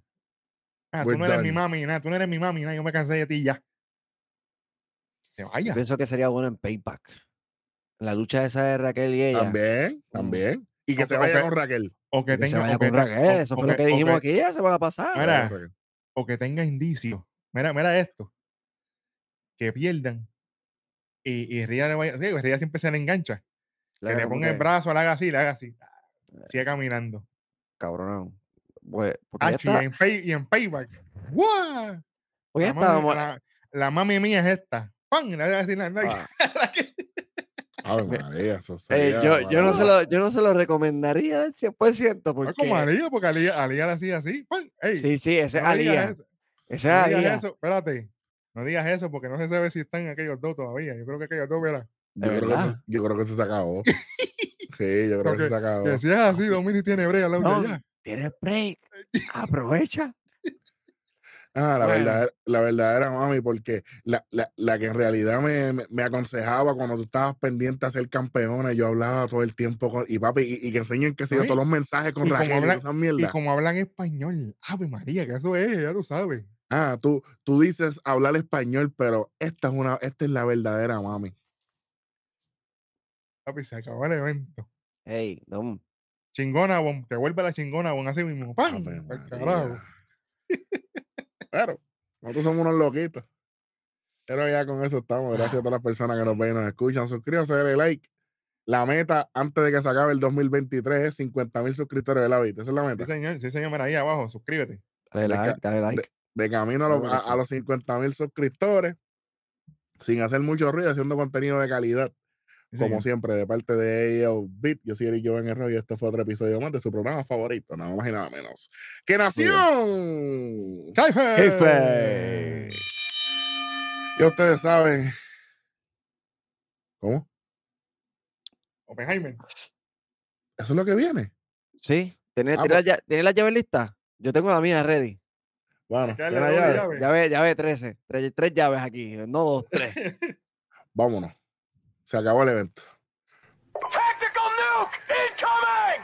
Speaker 2: Ah, tú
Speaker 1: We're
Speaker 2: no eres mi mami, nada. Tú no eres mi mami, nada. Yo me cansé de ti ya. Se
Speaker 3: Yo
Speaker 2: vaya.
Speaker 3: pienso que sería bueno en Payback. La lucha esa de Raquel y ella.
Speaker 1: También, también. Y que se vaya con Raquel.
Speaker 2: O que
Speaker 3: y que se
Speaker 2: tenga.
Speaker 3: vaya con Raquel. Eso fue lo
Speaker 2: que-
Speaker 3: dijimos aquí la semana pasada.
Speaker 2: Mira,
Speaker 1: Vaya con Raquel.
Speaker 2: o que tenga indicios. Mira, mira esto. Que pierdan. Y, y Ría le vaya. Ría siempre se le engancha.
Speaker 3: Le
Speaker 2: que le ponga el brazo, le haga así, le haga así. Sigue caminando.
Speaker 3: Cabronón. Pues, porque ya
Speaker 2: Achi,
Speaker 3: está-
Speaker 2: y, en pay- y en payback.
Speaker 3: Ya
Speaker 2: La mami,
Speaker 3: estábamos.
Speaker 2: la, la mami mía es esta. ¡Pam! La
Speaker 3: ah, [laughs]
Speaker 1: Ave María, eso
Speaker 3: eh, yo, yo, no se lo, yo no se lo recomendaría al 100%
Speaker 2: No
Speaker 3: porque.
Speaker 2: es como Alía, porque Alía, Alía le hacía así. ¡Pam! ¡Ey!
Speaker 3: Sí, sí, ese es
Speaker 2: no
Speaker 3: Alía. Ese
Speaker 2: no
Speaker 3: Alía.
Speaker 2: eso. Espérate. No digas eso porque no se sabe si están aquellos dos todavía. Yo creo que aquellos dos, verá.
Speaker 1: Yo
Speaker 3: ¿De
Speaker 1: creo, que eso,
Speaker 3: verdad?
Speaker 1: yo creo que eso se acabó. Sí, yo creo que
Speaker 2: Porque-
Speaker 1: se acabó.
Speaker 2: Que si es así, [laughs] Domini tiene brega la
Speaker 3: No,
Speaker 2: ya.
Speaker 3: Tienes break. [laughs] Aprovecha. [laughs]
Speaker 1: Ah, la
Speaker 2: Bueno.
Speaker 1: verdad, la verdadera mami, porque la, la, la que en realidad me, me, me aconsejaba cuando tú estabas pendiente a ser campeona, yo hablaba todo el tiempo con, y papi, y, y que enseñen que se
Speaker 2: Oye,
Speaker 1: todos los mensajes con
Speaker 2: y
Speaker 1: Raquel y esas
Speaker 2: Y
Speaker 1: mierdas.
Speaker 2: como hablan español. Ave María, que eso es, ya tú sabes.
Speaker 1: Ah, tú, tú dices hablar español, pero esta es una, esta es la verdadera mami.
Speaker 2: Papi, se acabó el evento.
Speaker 3: Hey, Dom.
Speaker 2: Chingona, bon, que vuelve la chingona, bon, así mismo. ¡Pam! Carajo.
Speaker 1: Pero, [laughs] nosotros somos unos loquitos. Pero ya con eso estamos. Gracias a todas las personas que nos ven y nos escuchan. Suscríbanse, denle like. La meta antes de que se acabe el 2023 es 50 mil suscriptores de la vida. Esa es la
Speaker 2: Sí,
Speaker 1: meta.
Speaker 2: señor, sí, señor, mira ahí abajo, suscríbete.
Speaker 3: Dale
Speaker 1: De
Speaker 3: like, dale like.
Speaker 1: De camino a, los-
Speaker 3: Claro
Speaker 1: a-
Speaker 3: sí.
Speaker 1: a los 50 mil suscriptores, sin hacer mucho ruido, haciendo contenido de calidad,
Speaker 2: Sí,
Speaker 1: como siempre, de parte de Beat. Yo soy Eric Joven Herrero y este fue otro episodio más de su programa favorito, nada más y nada menos. ¡Que Nación!
Speaker 2: ¡Caife!
Speaker 1: Ya ustedes saben. ¿Cómo?
Speaker 2: Oppenheimer.
Speaker 1: Eso es lo que viene.
Speaker 3: Sí. ¿Tienes,
Speaker 1: Ah,
Speaker 3: tienes la, lla- ¿tienes la llave lista? Yo tengo la mía ready.
Speaker 1: Bueno,
Speaker 2: Hay que darle
Speaker 1: ¿tiene
Speaker 2: doble
Speaker 1: llave?
Speaker 2: llave.
Speaker 3: Llave, llave 13. Tres, tres llaves aquí. No dos, tres. [laughs]
Speaker 1: Vámonos. Se acabó el evento.
Speaker 4: Tactical nuke incoming!